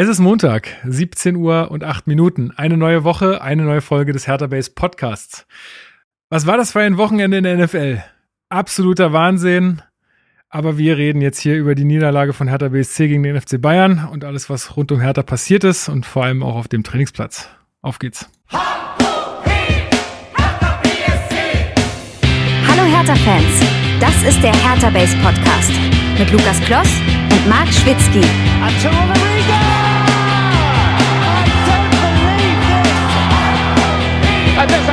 Es ist Montag, 17 Uhr und 8 Minuten. Eine neue Woche, eine neue Folge des Hertha Base Podcasts. Was war das für ein Wochenende in der NFL? Absoluter Wahnsinn. Aber wir reden jetzt hier über die Niederlage von Hertha BSC gegen den FC Bayern und alles, was rund um Hertha passiert ist und vor allem auch auf dem Trainingsplatz. Auf geht's. Hallo Hertha-Fans, das ist der Hertha Base Podcast mit Lukas Kloss und Marc Schwitzky. Das.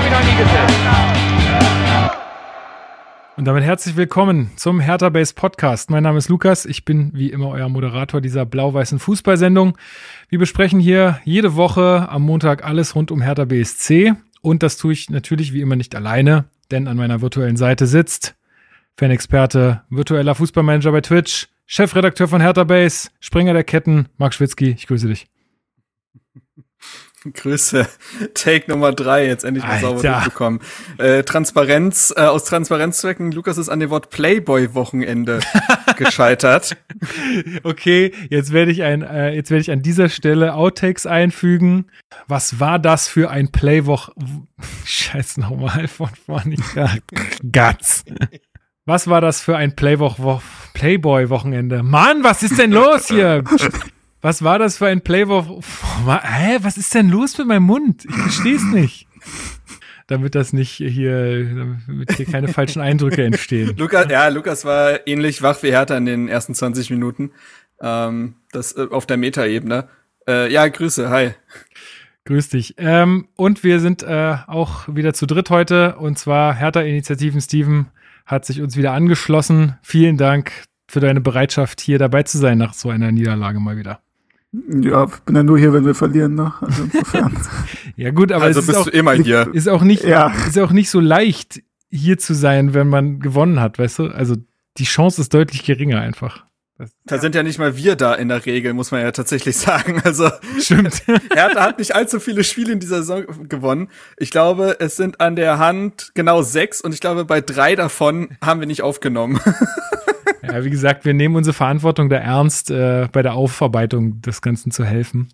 Und damit herzlich willkommen zum Hertha Base Podcast. Mein Name ist Lukas. Ich bin wie immer euer Moderator dieser blau-weißen Fußballsendung. Wir besprechen hier jede Woche am Montag alles rund um Hertha BSC. Und das tue ich natürlich wie immer nicht alleine, denn an meiner virtuellen Seite sitzt Fanexperte, virtueller Fußballmanager bei Twitch, Chefredakteur von Hertha Base, Springer der Ketten, Marc Schwitzky. Ich grüße dich. Grüße. Take Nummer drei, jetzt endlich mal sauber durchbekommen. Äh, Transparenz, äh, aus Transparenzzwecken, Lukas ist an dem Wort Playboy-Wochenende gescheitert. Okay, jetzt werde ich ein, äh, jetzt werde ich an dieser Stelle Outtakes einfügen. Was war das für ein Playwoch? Scheiß nochmal von vorne. Guts. Was war das für ein Playboy-Wochenende? Mann, was ist denn los hier? Was war das für ein Playboy? Hä, was ist denn los mit meinem Mund? Ich verstehe es nicht. Damit das nicht hier, damit hier keine falschen Eindrücke entstehen. Lukas, ja, Lukas war ähnlich wach wie Hertha in den ersten 20 Minuten. Ähm, das äh, auf der Metaebene. Äh, ja, Grüße, hi. Grüß dich. Ähm, und wir sind äh, auch wieder zu dritt heute. Und zwar Hertha-Initiativen Steven hat sich uns wieder angeschlossen. Vielen Dank für deine Bereitschaft, hier dabei zu sein nach so einer Niederlage mal wieder. Ja, bin ja nur hier, wenn wir verlieren, ne? Also insofern. ja, gut, aber also es bist ist auch, du immer hier. Ist auch nicht, ja. ist auch nicht so leicht, hier zu sein, wenn man gewonnen hat, weißt du? Also die Chance ist deutlich geringer einfach. Das, da ja. sind ja nicht mal wir da in der Regel, muss man ja tatsächlich sagen. Also stimmt. Hertha hat nicht allzu viele Spiele in dieser Saison gewonnen. Ich glaube, es sind an der Hand genau sechs und ich glaube, bei drei davon haben wir nicht aufgenommen. Ja, wie gesagt, wir nehmen unsere Verantwortung da ernst, äh, bei der Aufarbeitung des Ganzen zu helfen.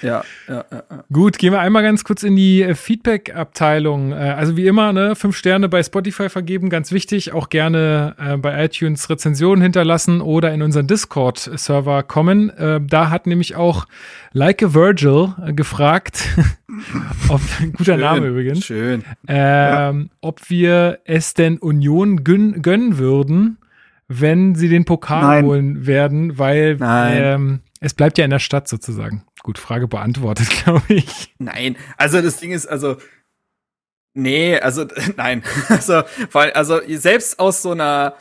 Ja, ja, ja, ja. Gut, gehen wir einmal ganz kurz in die äh, Feedback-Abteilung. Äh, also wie immer, ne, fünf Sterne bei Spotify vergeben, ganz wichtig. Auch gerne äh, bei iTunes Rezensionen hinterlassen oder in unseren Discord-Server kommen. Äh, da hat nämlich auch Like a Virgil gefragt, ob, guter schön, Name übrigens, schön. Ähm, ob wir es denn Union gön gönnen würden, wenn sie den Pokal Nein. holen werden, weil ähm, es bleibt ja in der Stadt sozusagen. Gut, Frage beantwortet, glaube ich. Nein, also das Ding ist, also nee, also nein, also weil also selbst aus so einer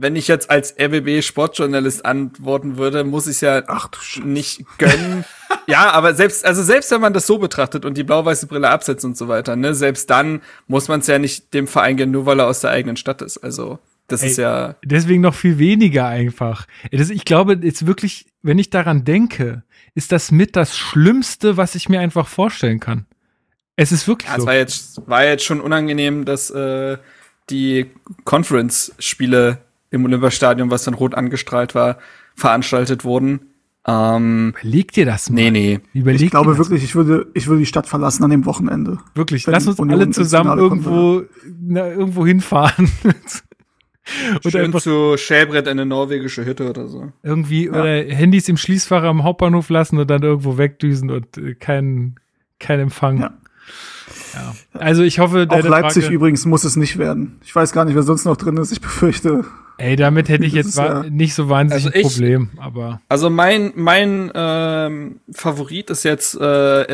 wenn ich jetzt als RBB Sportjournalist antworten würde, muss ich ja Ach, nicht gönnen. ja, aber selbst, also selbst wenn man das so betrachtet und die blau-weiße Brille absetzt und so weiter, ne, selbst dann muss man es ja nicht dem Verein gönnen, nur weil er aus der eigenen Stadt ist. Also, das Ey, ist ja. Deswegen noch viel weniger einfach. Das, ich glaube, jetzt wirklich, wenn ich daran denke, ist das mit das Schlimmste, was ich mir einfach vorstellen kann. Es ist wirklich ja, so. Es war jetzt, war jetzt schon unangenehm, dass äh, die Conference-Spiele im Olympiastadion, was dann rot angestrahlt war, veranstaltet wurden. Ähm, Überleg dir das mal. Nee, nee. Überleg ich glaube wirklich, ich würde, ich würde die Stadt verlassen an dem Wochenende. Wirklich, lass uns Union alle zusammen irgendwo, na, irgendwo hinfahren. Und Schön einfach zu Schäbrett eine norwegische Hütte oder so. Irgendwie, ja. oder Handys im Schließfach am Hauptbahnhof lassen und dann irgendwo wegdüsen und äh, kein, kein Empfang. Ja. ja. Also ich hoffe, auch Leipzig Frage, übrigens muss es nicht werden. Ich weiß gar nicht, wer sonst noch drin ist. Ich befürchte. Ey, damit hätte ich jetzt ja nicht so wahnsinnig also ich, ein Problem, aber. Also mein mein ähm, Favorit ist jetzt äh,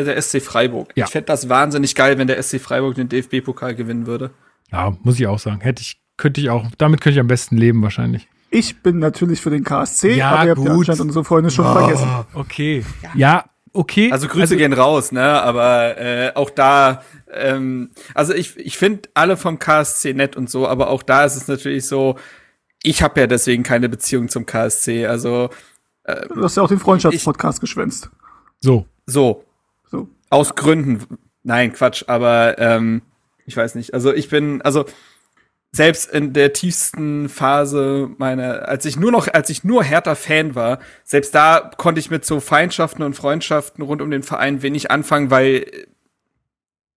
der SC Freiburg. Ja. Ich fände das wahnsinnig geil, wenn der SC Freiburg den DFB-Pokal gewinnen würde. Ja, muss ich auch sagen. Hätte ich könnte ich auch, damit könnte ich am besten leben wahrscheinlich. Ich bin natürlich für den KSC, ja, aber ihr habt ja anscheinend unsere Freunde schon oh, vergessen. Okay. Ja, okay. Also Grüße also, gehen raus, ne? Aber äh, auch da, ähm, also ich, ich finde alle vom KSC nett und so, aber auch da ist es natürlich so, ich habe ja deswegen keine Beziehung zum KSC. Also äh, Du hast ja auch den Freundschaftspodcast geschwänzt. So. So. So. Aus Gründen. Nein, Quatsch, aber ähm, ich weiß nicht. Also ich bin, also selbst in der tiefsten Phase meiner, als ich nur noch, als ich nur härter Fan war, selbst da konnte ich mit so Feindschaften und Freundschaften rund um den Verein wenig anfangen, weil,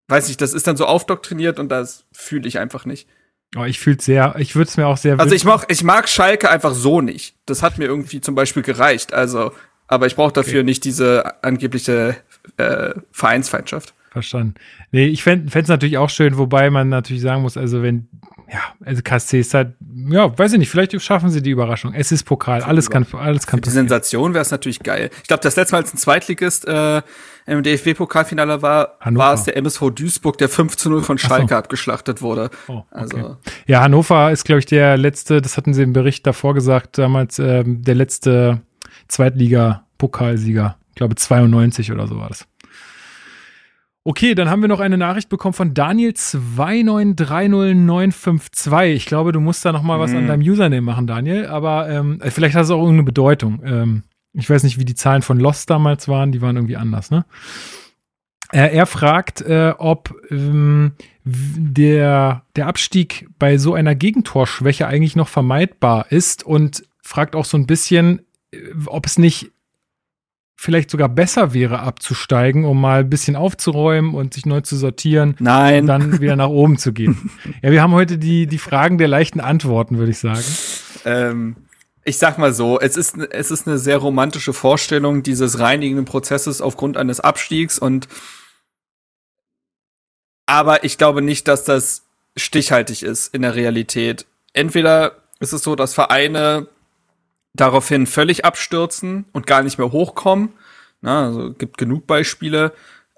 weiß nicht, das ist dann so aufdoktriniert und das fühle ich einfach nicht. Oh, ich fühle sehr, ich würde es mir auch sehr Also ich mag, ich mag Schalke einfach so nicht. Das hat mir irgendwie zum Beispiel gereicht. Also, aber ich brauche dafür okay. nicht diese angebliche äh, Vereinsfeindschaft. Verstanden. Nee, ich fände es natürlich auch schön, wobei man natürlich sagen muss, also wenn ja, also KSC ist halt, ja, weiß ich nicht, vielleicht schaffen sie die Überraschung. Es ist Pokal, alles kann, alles kann Für die Sensation wäre es natürlich geil. Ich glaube, das letzte Mal, als ein Zweitligist äh, im DFB-Pokalfinale war, Hannover. war es der MSV Duisburg, der 5 zu 0 von Schalke so. abgeschlachtet wurde. Oh, okay. also. Ja, Hannover ist, glaube ich, der letzte, das hatten sie im Bericht davor gesagt, damals ähm, der letzte Zweitliga-Pokalsieger. Ich glaube, 92 oder so war das. Okay, dann haben wir noch eine Nachricht bekommen von Daniel 2930952. Ich glaube, du musst da noch mal was an mhm. deinem Username machen, Daniel. Aber ähm, äh, vielleicht hat es auch irgendeine Bedeutung. Ähm, ich weiß nicht, wie die Zahlen von Lost damals waren. Die waren irgendwie anders, ne? Äh, er fragt, äh, ob ähm, der, der Abstieg bei so einer Gegentorschwäche eigentlich noch vermeidbar ist und fragt auch so ein bisschen, äh, ob es nicht vielleicht sogar besser wäre, abzusteigen, um mal ein bisschen aufzuräumen und sich neu zu sortieren. Nein. Und dann wieder nach oben zu gehen. Ja, wir haben heute die, die Fragen der leichten Antworten, würde ich sagen. Ähm, ich sag mal so, es ist, es ist eine sehr romantische Vorstellung dieses reinigenden Prozesses aufgrund eines Abstiegs und aber ich glaube nicht, dass das stichhaltig ist in der Realität. Entweder ist es so, dass Vereine daraufhin völlig abstürzen und gar nicht mehr hochkommen. Na, also gibt genug Beispiele.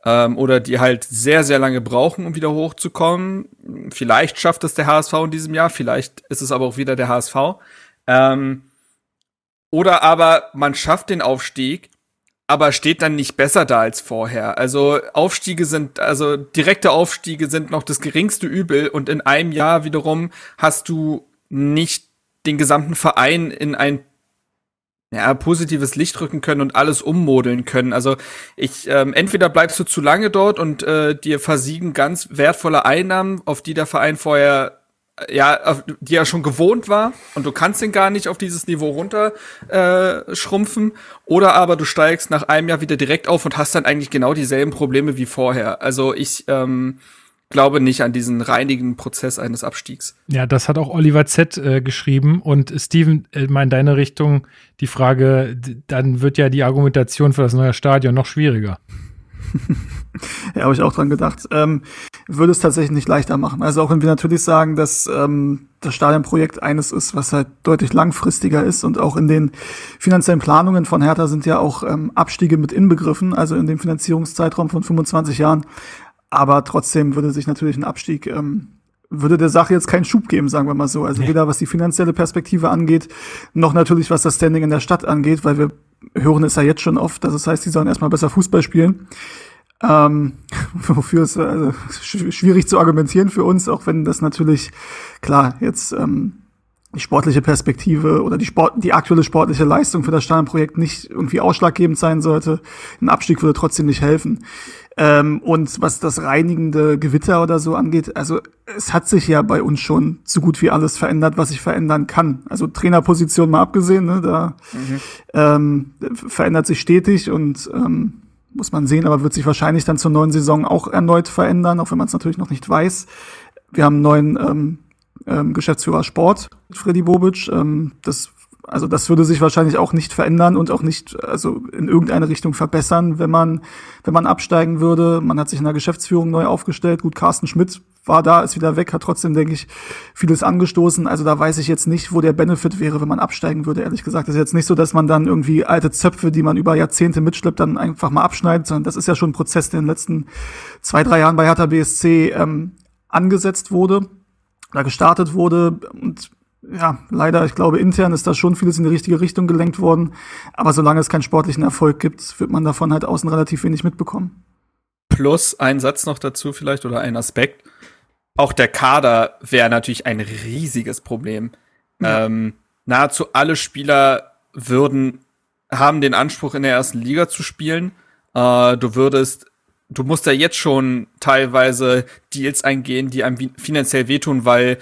Ähm, oder die halt sehr, sehr lange brauchen, um wieder hochzukommen. Vielleicht schafft es der HSV in diesem Jahr, vielleicht ist es aber auch wieder der HSV. Ähm, oder aber man schafft den Aufstieg, aber steht dann nicht besser da als vorher. Also Aufstiege sind, also direkte Aufstiege sind noch das geringste Übel und in einem Jahr wiederum hast du nicht den gesamten Verein in ein ja, positives Licht rücken können und alles ummodeln können. Also ich, ähm, entweder bleibst du zu lange dort und äh, dir versiegen ganz wertvolle Einnahmen, auf die der Verein vorher äh, ja, auf, die er schon gewohnt war und du kannst ihn gar nicht auf dieses Niveau runter äh, schrumpfen. Oder aber du steigst nach einem Jahr wieder direkt auf und hast dann eigentlich genau dieselben Probleme wie vorher. Also ich ähm, glaube nicht an diesen reinigen Prozess eines Abstiegs. Ja, das hat auch Oliver Z. Äh, geschrieben. Und Steven, äh, mal in deine Richtung die Frage, dann wird ja die Argumentation für das neue Stadion noch schwieriger. ja, habe ich auch dran gedacht. Ähm, würde es tatsächlich nicht leichter machen. Also auch wenn wir natürlich sagen, dass ähm, das Stadionprojekt eines ist, was halt deutlich langfristiger ist und auch in den finanziellen Planungen von Hertha sind ja auch ähm, Abstiege mit inbegriffen, also in dem Finanzierungszeitraum von 25 Jahren aber trotzdem würde sich natürlich ein Abstieg, ähm, würde der Sache jetzt keinen Schub geben, sagen wir mal so. Also nee. weder was die finanzielle Perspektive angeht, noch natürlich was das Standing in der Stadt angeht, weil wir hören es ja jetzt schon oft, dass es heißt, die sollen erstmal besser Fußball spielen. Ähm, wofür es also, schwierig zu argumentieren für uns, auch wenn das natürlich, klar, jetzt ähm, die sportliche Perspektive oder die, Sport, die aktuelle sportliche Leistung für das Stadionprojekt nicht irgendwie ausschlaggebend sein sollte. Ein Abstieg würde trotzdem nicht helfen. Ähm, und was das reinigende Gewitter oder so angeht, also es hat sich ja bei uns schon so gut wie alles verändert, was sich verändern kann. Also Trainerposition mal abgesehen, ne, da mhm. ähm, verändert sich stetig und ähm, muss man sehen, aber wird sich wahrscheinlich dann zur neuen Saison auch erneut verändern, auch wenn man es natürlich noch nicht weiß. Wir haben einen neuen ähm, ähm, Geschäftsführer Sport, Freddy Bobic. Ähm, das also das würde sich wahrscheinlich auch nicht verändern und auch nicht also in irgendeine Richtung verbessern, wenn man wenn man absteigen würde. Man hat sich in der Geschäftsführung neu aufgestellt. Gut, Carsten Schmidt war da, ist wieder weg, hat trotzdem denke ich vieles angestoßen. Also da weiß ich jetzt nicht, wo der Benefit wäre, wenn man absteigen würde. Ehrlich gesagt, das ist jetzt nicht so, dass man dann irgendwie alte Zöpfe, die man über Jahrzehnte mitschleppt, dann einfach mal abschneidet, sondern das ist ja schon ein Prozess, der in den letzten zwei drei Jahren bei Hertha BSC ähm, angesetzt wurde da gestartet wurde. Und ja, leider, ich glaube, intern ist da schon vieles in die richtige Richtung gelenkt worden. Aber solange es keinen sportlichen Erfolg gibt, wird man davon halt außen relativ wenig mitbekommen. Plus ein Satz noch dazu vielleicht oder ein Aspekt. Auch der Kader wäre natürlich ein riesiges Problem. Ja. Ähm, nahezu alle Spieler würden, haben den Anspruch, in der ersten Liga zu spielen. Äh, du würdest du musst ja jetzt schon teilweise Deals eingehen, die einem finanziell wehtun, weil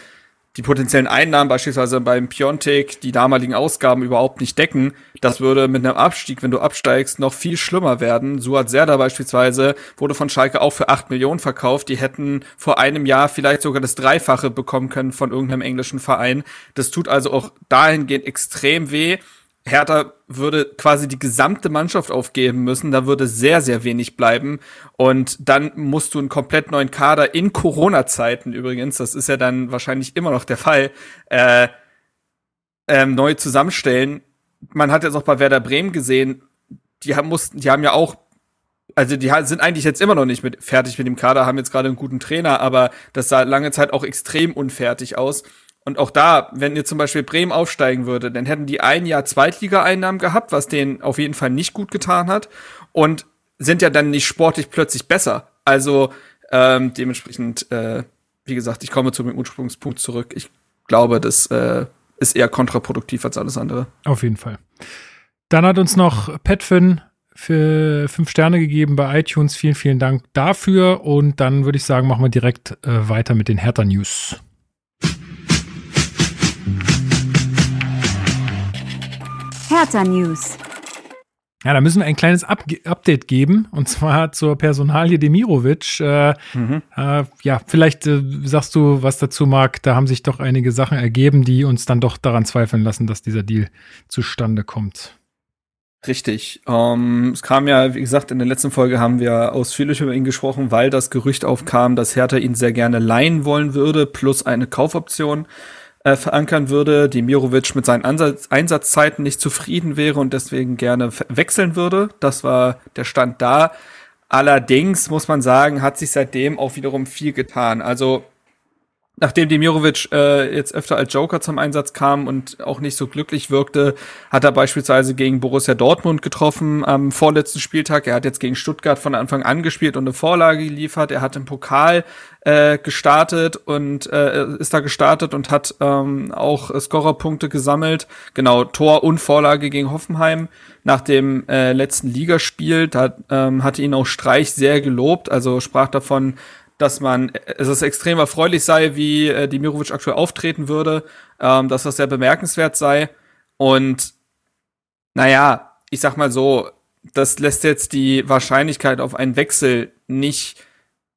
die potenziellen Einnahmen beispielsweise beim Piontek die damaligen Ausgaben überhaupt nicht decken. Das würde mit einem Abstieg, wenn du absteigst, noch viel schlimmer werden. Suat Serda beispielsweise wurde von Schalke auch für acht Millionen verkauft. Die hätten vor einem Jahr vielleicht sogar das Dreifache bekommen können von irgendeinem englischen Verein. Das tut also auch dahingehend extrem weh. Hertha würde quasi die gesamte Mannschaft aufgeben müssen, da würde sehr, sehr wenig bleiben. Und dann musst du einen komplett neuen Kader in Corona-Zeiten übrigens, das ist ja dann wahrscheinlich immer noch der Fall, äh, ähm, neu zusammenstellen. Man hat jetzt auch bei Werder Bremen gesehen, die haben, mussten, die haben ja auch also die sind eigentlich jetzt immer noch nicht mit, fertig mit dem Kader, haben jetzt gerade einen guten Trainer, aber das sah lange Zeit auch extrem unfertig aus. Und auch da, wenn ihr zum Beispiel Bremen aufsteigen würde, dann hätten die ein Jahr Zweitliga-Einnahmen gehabt, was denen auf jeden Fall nicht gut getan hat. Und sind ja dann nicht sportlich plötzlich besser. Also ähm, dementsprechend, äh, wie gesagt, ich komme zu dem Ursprungspunkt zurück. Ich glaube, das äh, ist eher kontraproduktiv als alles andere. Auf jeden Fall. Dann hat uns noch Petfin für fünf Sterne gegeben bei iTunes. Vielen, vielen Dank dafür. Und dann würde ich sagen, machen wir direkt äh, weiter mit den Hertha News. Hertha News. Ja, da müssen wir ein kleines Up Update geben und zwar zur Personalie Demirovic. Äh, mhm. äh, ja, vielleicht äh, sagst du was dazu, Marc. Da haben sich doch einige Sachen ergeben, die uns dann doch daran zweifeln lassen, dass dieser Deal zustande kommt. Richtig. Ähm, es kam ja, wie gesagt, in der letzten Folge haben wir ausführlich über ihn gesprochen, weil das Gerücht aufkam, dass Hertha ihn sehr gerne leihen wollen würde, plus eine Kaufoption äh, verankern würde, die Mirovic mit seinen Ansatz Einsatzzeiten nicht zufrieden wäre und deswegen gerne wechseln würde. Das war der Stand da. Allerdings muss man sagen, hat sich seitdem auch wiederum viel getan. Also Nachdem Demirovic äh, jetzt öfter als Joker zum Einsatz kam und auch nicht so glücklich wirkte, hat er beispielsweise gegen Borussia Dortmund getroffen am vorletzten Spieltag. Er hat jetzt gegen Stuttgart von Anfang an gespielt und eine Vorlage geliefert. Er hat im Pokal äh, gestartet und äh, ist da gestartet und hat ähm, auch Scorerpunkte gesammelt. Genau, Tor und Vorlage gegen Hoffenheim nach dem äh, letzten Ligaspiel. Da ähm, hatte ihn auch Streich sehr gelobt, also sprach davon, dass man, es ist extrem erfreulich sei, wie äh, Dimirovic aktuell auftreten würde, ähm, dass das sehr bemerkenswert sei. Und naja, ich sag mal so, das lässt jetzt die Wahrscheinlichkeit auf einen Wechsel nicht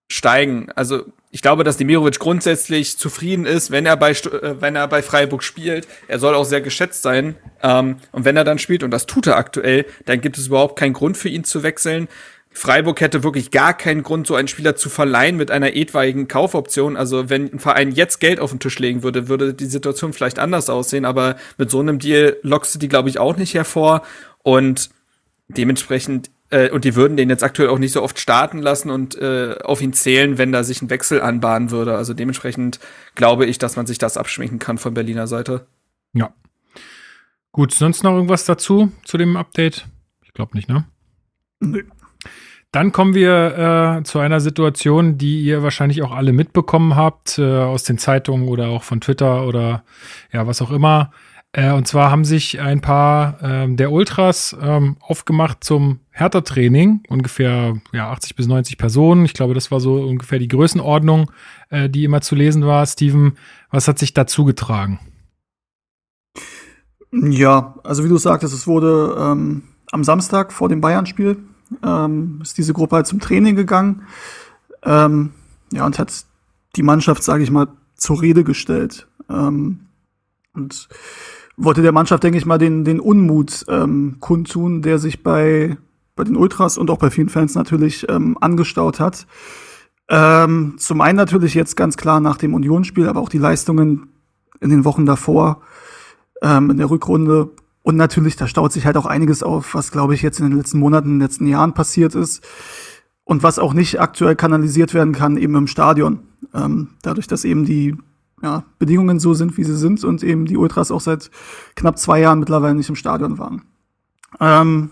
steigen. Also ich glaube, dass Demirovic grundsätzlich zufrieden ist, wenn er bei äh, wenn er bei Freiburg spielt. Er soll auch sehr geschätzt sein. Ähm, und wenn er dann spielt und das tut er aktuell, dann gibt es überhaupt keinen Grund für ihn zu wechseln. Freiburg hätte wirklich gar keinen Grund, so einen Spieler zu verleihen mit einer etwaigen Kaufoption. Also wenn ein Verein jetzt Geld auf den Tisch legen würde, würde die Situation vielleicht anders aussehen. Aber mit so einem Deal lockst du die, glaube ich, auch nicht hervor. Und dementsprechend, äh, und die würden den jetzt aktuell auch nicht so oft starten lassen und äh, auf ihn zählen, wenn da sich ein Wechsel anbahnen würde. Also dementsprechend glaube ich, dass man sich das abschminken kann von Berliner Seite. Ja. Gut, sonst noch irgendwas dazu, zu dem Update? Ich glaube nicht, ne? Nö. Dann kommen wir äh, zu einer Situation, die ihr wahrscheinlich auch alle mitbekommen habt, äh, aus den Zeitungen oder auch von Twitter oder ja, was auch immer. Äh, und zwar haben sich ein paar ähm, der Ultras ähm, aufgemacht zum Hertha-Training, ungefähr ja, 80 bis 90 Personen. Ich glaube, das war so ungefähr die Größenordnung, äh, die immer zu lesen war. Steven, was hat sich dazu getragen? Ja, also wie du sagtest, es wurde ähm, am Samstag vor dem Bayern-Spiel ähm, ist diese Gruppe halt zum Training gegangen. Ähm, ja, und hat die Mannschaft, sage ich mal, zur Rede gestellt. Ähm, und wollte der Mannschaft, denke ich mal, den, den Unmut ähm, kundtun, der sich bei, bei den Ultras und auch bei vielen Fans natürlich ähm, angestaut hat. Ähm, zum einen natürlich jetzt ganz klar nach dem Unionsspiel, aber auch die Leistungen in den Wochen davor ähm, in der Rückrunde und natürlich, da staut sich halt auch einiges auf, was, glaube ich, jetzt in den letzten Monaten, in den letzten Jahren passiert ist. Und was auch nicht aktuell kanalisiert werden kann, eben im Stadion. Ähm, dadurch, dass eben die ja, Bedingungen so sind, wie sie sind und eben die Ultras auch seit knapp zwei Jahren mittlerweile nicht im Stadion waren. Ähm,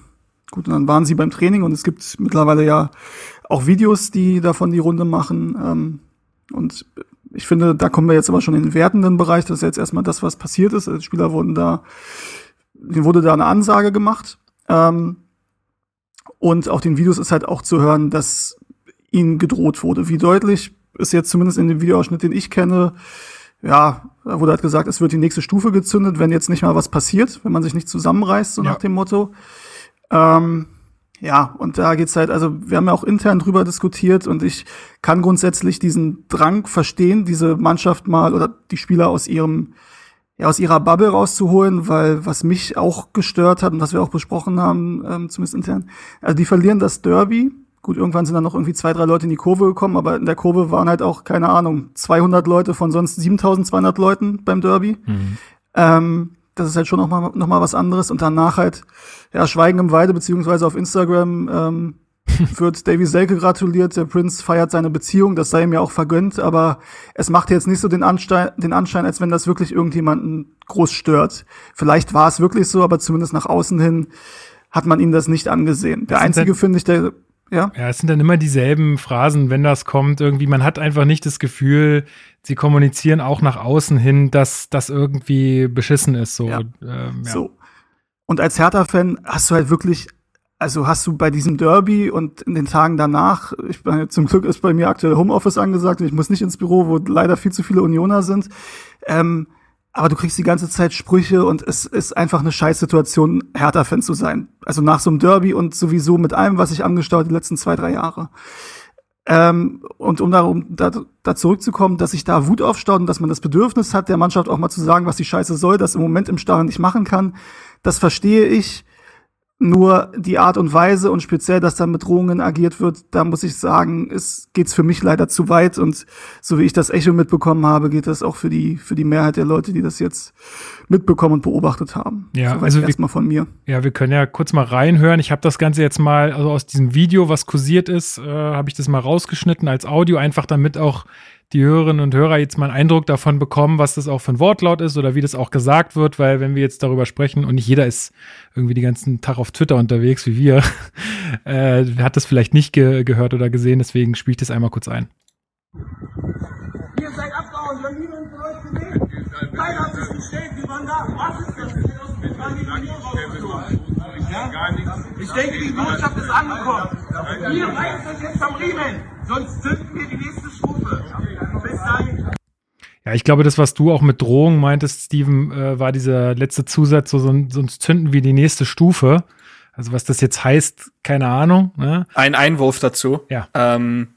gut, und dann waren sie beim Training und es gibt mittlerweile ja auch Videos, die davon die Runde machen. Ähm, und ich finde, da kommen wir jetzt aber schon in den wertenden Bereich. Das ist jetzt erstmal das, was passiert ist. Also die Spieler wurden da wurde da eine Ansage gemacht. Ähm, und auf den Videos ist halt auch zu hören, dass ihnen gedroht wurde. Wie deutlich ist jetzt zumindest in dem Videoausschnitt, den ich kenne, ja, da wurde halt gesagt, es wird die nächste Stufe gezündet, wenn jetzt nicht mal was passiert, wenn man sich nicht zusammenreißt, so Ja. nach dem Motto. Ähm, ja, und da geht's halt, also wir haben ja auch intern drüber diskutiert und ich kann grundsätzlich diesen Drang verstehen, diese Mannschaft mal oder die Spieler aus ihrem, ja, aus ihrer Bubble rauszuholen, weil was mich auch gestört hat und was wir auch besprochen haben, ähm, zumindest intern, also die verlieren das Derby. Gut, irgendwann sind dann noch irgendwie zwei, drei Leute in die Kurve gekommen, aber in der Kurve waren halt auch, keine Ahnung, 200 Leute von sonst 7200 Leuten beim Derby. Ähm, das ist halt schon noch mal, noch mal was anderes. Und danach halt, ja, Schweigen im Weide, beziehungsweise auf Instagram ähm, wird Davy Selke gratuliert. Der Prinz feiert seine Beziehung, das sei ihm ja auch vergönnt, aber es macht jetzt nicht so den Anschein, den Anschein, als wenn das wirklich irgendjemanden groß stört. Vielleicht war es wirklich so, aber zumindest nach außen hin hat man ihm das nicht angesehen. Der einzige, finde ich, der, ja, Ja, es sind dann immer dieselben Phrasen, wenn das kommt. Irgendwie, man hat einfach nicht das Gefühl, sie kommunizieren auch nach außen hin, dass das irgendwie beschissen ist. So, Ja. ähm, ja. So. Und als Hertha-Fan hast du halt wirklich, also hast du bei diesem Derby und in den Tagen danach, ich meine, zum Glück ist bei mir aktuell Homeoffice angesagt und ich muss nicht ins Büro, wo leider viel zu viele Unioner sind. Ähm, aber du kriegst die ganze Zeit Sprüche und es ist einfach eine Scheißsituation, Hertha-Fan zu sein. Also nach so einem Derby und sowieso mit allem, was sich angestaut die letzten zwei, drei Jahre. Ähm, und um darum da, da zurückzukommen, dass sich da Wut aufstaut und dass man das Bedürfnis hat, der Mannschaft auch mal zu sagen, was die Scheiße soll, das im Moment im Stadion nicht machen kann, das verstehe ich. Nur die Art und Weise und speziell, dass da mit Drohungen agiert wird, da muss ich sagen, es geht's für mich leider zu weit und so wie ich das Echo mitbekommen habe, geht das auch für die für die Mehrheit der Leute, die das jetzt mitbekommen und beobachtet haben. Ja, also wir- erstmal von mir. Ja, wir können ja kurz mal reinhören. Ich habe das Ganze jetzt mal, also aus diesem Video, was kursiert ist, äh, habe ich das mal rausgeschnitten als Audio, einfach damit auch die Hörerinnen und Hörer jetzt mal einen Eindruck davon bekommen, was das auch für ein Wortlaut ist oder wie das auch gesagt wird, weil wenn wir jetzt darüber sprechen und nicht jeder ist irgendwie den ganzen Tag auf Twitter unterwegs wie wir, äh, hat das vielleicht nicht ge gehört oder gesehen, deswegen spiele ich das einmal kurz ein. Ihr seid abgehauen, wir haben niemanden von gesehen. Keiner hat sich gestellt, wir. Was ist das? Ich denke, die Botschaft ist angekommen. Ihr reißt euch jetzt am Riemen, sonst zünden wir die nächste Stufe. Bis dahin. Ja, ich glaube, das, was du auch mit Drohung meintest, Steven, äh, war dieser letzte Zusatz, so, so, sonst zünden wir die nächste Stufe. Also was das jetzt heißt, keine Ahnung. Ne? Ein Einwurf dazu. Ja. Ähm,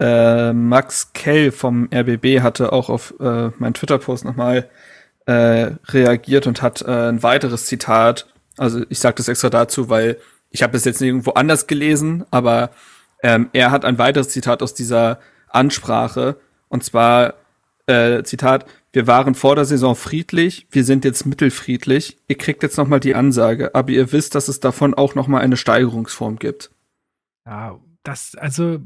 äh, Max Kell vom RBB hatte auch auf äh, meinen Twitter-Post nochmal äh, reagiert und hat äh, ein weiteres Zitat. Also ich sage das extra dazu, weil ich habe es jetzt nirgendwo anders gelesen, aber ähm, er hat ein weiteres Zitat aus dieser Ansprache und zwar äh, Zitat: Wir waren vor der Saison friedlich, wir sind jetzt mittelfriedlich. Ihr kriegt jetzt noch mal die Ansage, aber ihr wisst, dass es davon auch noch mal eine Steigerungsform gibt. Ja, das, also,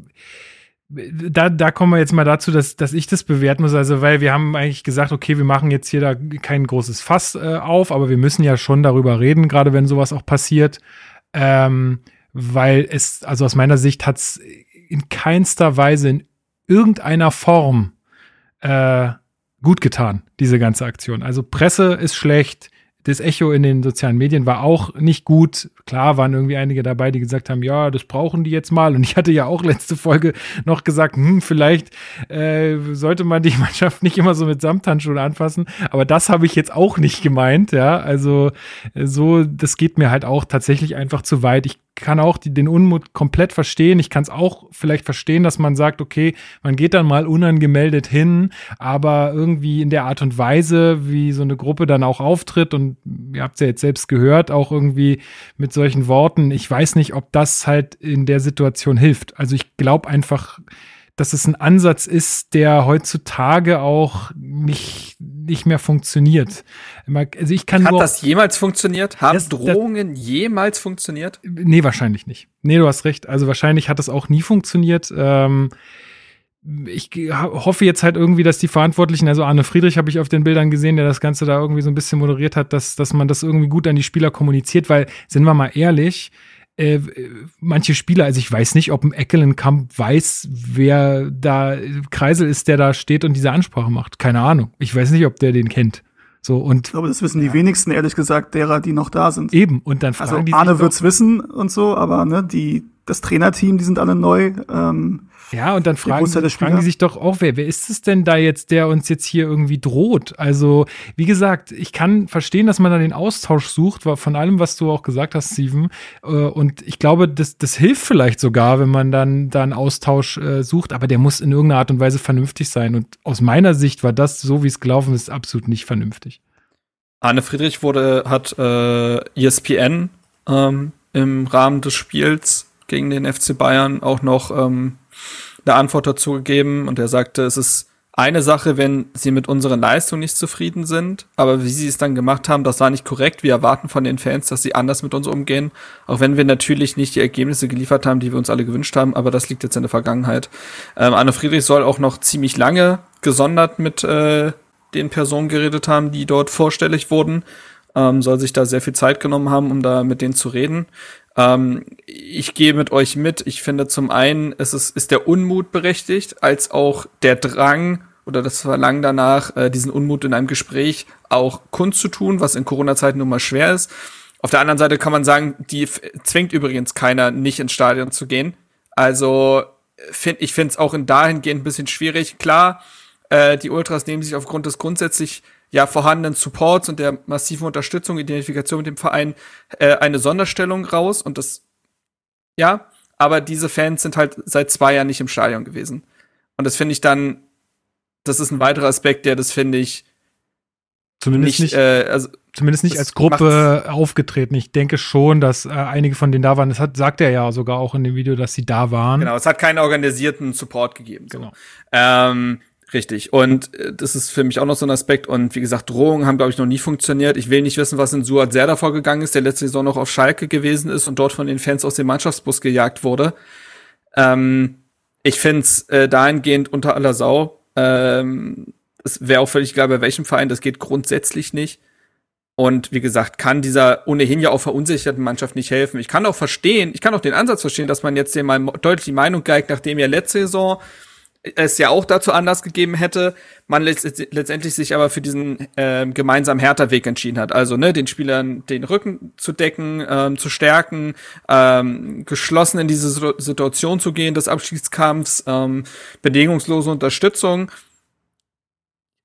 da, da kommen wir jetzt mal dazu, dass, dass ich das bewerten muss. Also, weil wir haben eigentlich gesagt, okay, wir machen jetzt hier da kein großes Fass äh, auf, aber wir müssen ja schon darüber reden, gerade wenn sowas auch passiert. Ähm, weil es, also aus meiner Sicht hat es in keinster Weise in irgendeiner Form äh, gut getan, diese ganze Aktion. Also Presse ist schlecht, das Echo in den sozialen Medien war auch nicht gut. Klar waren irgendwie einige dabei, die gesagt haben, ja, das brauchen die jetzt mal. Und ich hatte ja auch letzte Folge noch gesagt, hm, vielleicht äh, sollte man die Mannschaft nicht immer so mit Samthandschuhen anfassen. Aber das habe ich jetzt auch nicht gemeint, ja. Also äh, so, das geht mir halt auch tatsächlich einfach zu weit. Ich kann auch die, den Unmut komplett verstehen. Ich kann es auch vielleicht verstehen, dass man sagt, okay, man geht dann mal unangemeldet hin, aber irgendwie in der Art und Weise, wie so eine Gruppe dann auch auftritt und ihr habt es ja jetzt selbst gehört, auch irgendwie mit solchen Worten. Ich weiß nicht, ob das halt in der Situation hilft. Also ich glaube einfach, dass es ein Ansatz ist, der heutzutage auch nicht, nicht mehr funktioniert. Also ich kann Hat nur, das jemals funktioniert? Haben Das- das- Drohungen jemals funktioniert? Nee, wahrscheinlich nicht. Nee, du hast recht. Also wahrscheinlich hat das auch nie funktioniert. Ähm, ich hoffe jetzt halt irgendwie, dass die Verantwortlichen, also Arne Friedrich habe ich auf den Bildern gesehen, der das Ganze da irgendwie so ein bisschen moderiert hat, dass, dass man das irgendwie gut an die Spieler kommuniziert, weil, sind wir mal ehrlich, äh, manche Spieler, also ich weiß nicht, ob ein Eckelenkamp weiß, wer da Kreisel ist, der da steht und diese Ansprache macht. Keine Ahnung. Ich weiß nicht, ob der den kennt. So, und Ich glaube, das wissen die wenigsten, ehrlich gesagt, derer, die noch da sind. eben, und dann fragen Also die Arne sich wird's wissen und so, aber ne, die, das Trainerteam, die sind alle neu. Ähm, ja, und dann fragen, fragen die sich doch auch, wer, wer ist es denn da jetzt, der uns jetzt hier irgendwie droht? Also, wie gesagt, ich kann verstehen, dass man da den Austausch sucht, von allem, was du auch gesagt hast, Steven. Äh, und ich glaube, das, das hilft vielleicht sogar, wenn man dann da einen Austausch äh, sucht, aber der muss in irgendeiner Art und Weise vernünftig sein. Und aus meiner Sicht war das, so wie es gelaufen ist, absolut nicht vernünftig. Arne Friedrich wurde, hat äh, ESPN ähm, im Rahmen des Spiels gegen den FC Bayern auch noch ähm, eine Antwort dazu gegeben. Und er sagte, es ist eine Sache, wenn sie mit unseren Leistungen nicht zufrieden sind, aber wie sie es dann gemacht haben, das war nicht korrekt. Wir erwarten von den Fans, dass sie anders mit uns umgehen, auch wenn wir natürlich nicht die Ergebnisse geliefert haben, die wir uns alle gewünscht haben, aber das liegt jetzt in der Vergangenheit. Ähm, Anne Friedrich soll auch noch ziemlich lange gesondert mit äh, den Personen geredet haben, die dort vorstellig wurden, ähm, soll sich da sehr viel Zeit genommen haben, um da mit denen zu reden. Ähm, ich gehe mit euch mit. Ich finde zum einen, es ist, ist der Unmut berechtigt, als auch der Drang oder das Verlangen danach, äh, diesen Unmut in einem Gespräch auch kundzutun, was in Corona-Zeiten nun mal schwer ist. Auf der anderen Seite kann man sagen, die zwingt übrigens keiner, nicht ins Stadion zu gehen. Also find, ich finde es auch in dahingehend ein bisschen schwierig. Klar, äh, die Ultras nehmen sich aufgrund des grundsätzlich ja vorhandenen Supports und der massiven Unterstützung, Identifikation mit dem Verein äh, eine Sonderstellung raus und das ja, aber diese Fans sind halt seit zwei Jahren nicht im Stadion gewesen. Und das finde ich dann, das ist ein weiterer Aspekt, der das finde ich zumindest nicht, nicht äh, also zumindest nicht als Gruppe aufgetreten. Ich denke schon, dass äh, einige von denen da waren. Das hat, sagt er ja sogar auch in dem Video, dass sie da waren. Genau, es hat keinen organisierten Support gegeben. So. Genau. Ähm, Richtig. Und äh, das ist für mich auch noch so ein Aspekt. Und wie gesagt, Drohungen haben, glaube ich, noch nie funktioniert. Ich will nicht wissen, was in Suat sehr davor gegangen ist, der letzte Saison noch auf Schalke gewesen ist und dort von den Fans aus dem Mannschaftsbus gejagt wurde. Ähm, ich finde es äh, dahingehend unter aller Sau. Ähm, es wäre auch völlig egal, bei welchem Verein. Das geht grundsätzlich nicht. Und wie gesagt, kann dieser ohnehin ja auch verunsicherten Mannschaft nicht helfen. Ich kann auch verstehen, ich kann auch den Ansatz verstehen, dass man jetzt dem mal deutlich die Meinung geigt, nachdem ja letzte Saison es ja auch dazu Anlass gegeben hätte, man letztendlich sich aber für diesen äh, gemeinsamen Hertha-Weg entschieden hat. Also ne, den Spielern den Rücken zu decken, ähm, zu stärken, ähm, geschlossen in diese Situation zu gehen des Abschiedskampfs, ähm, bedingungslose Unterstützung.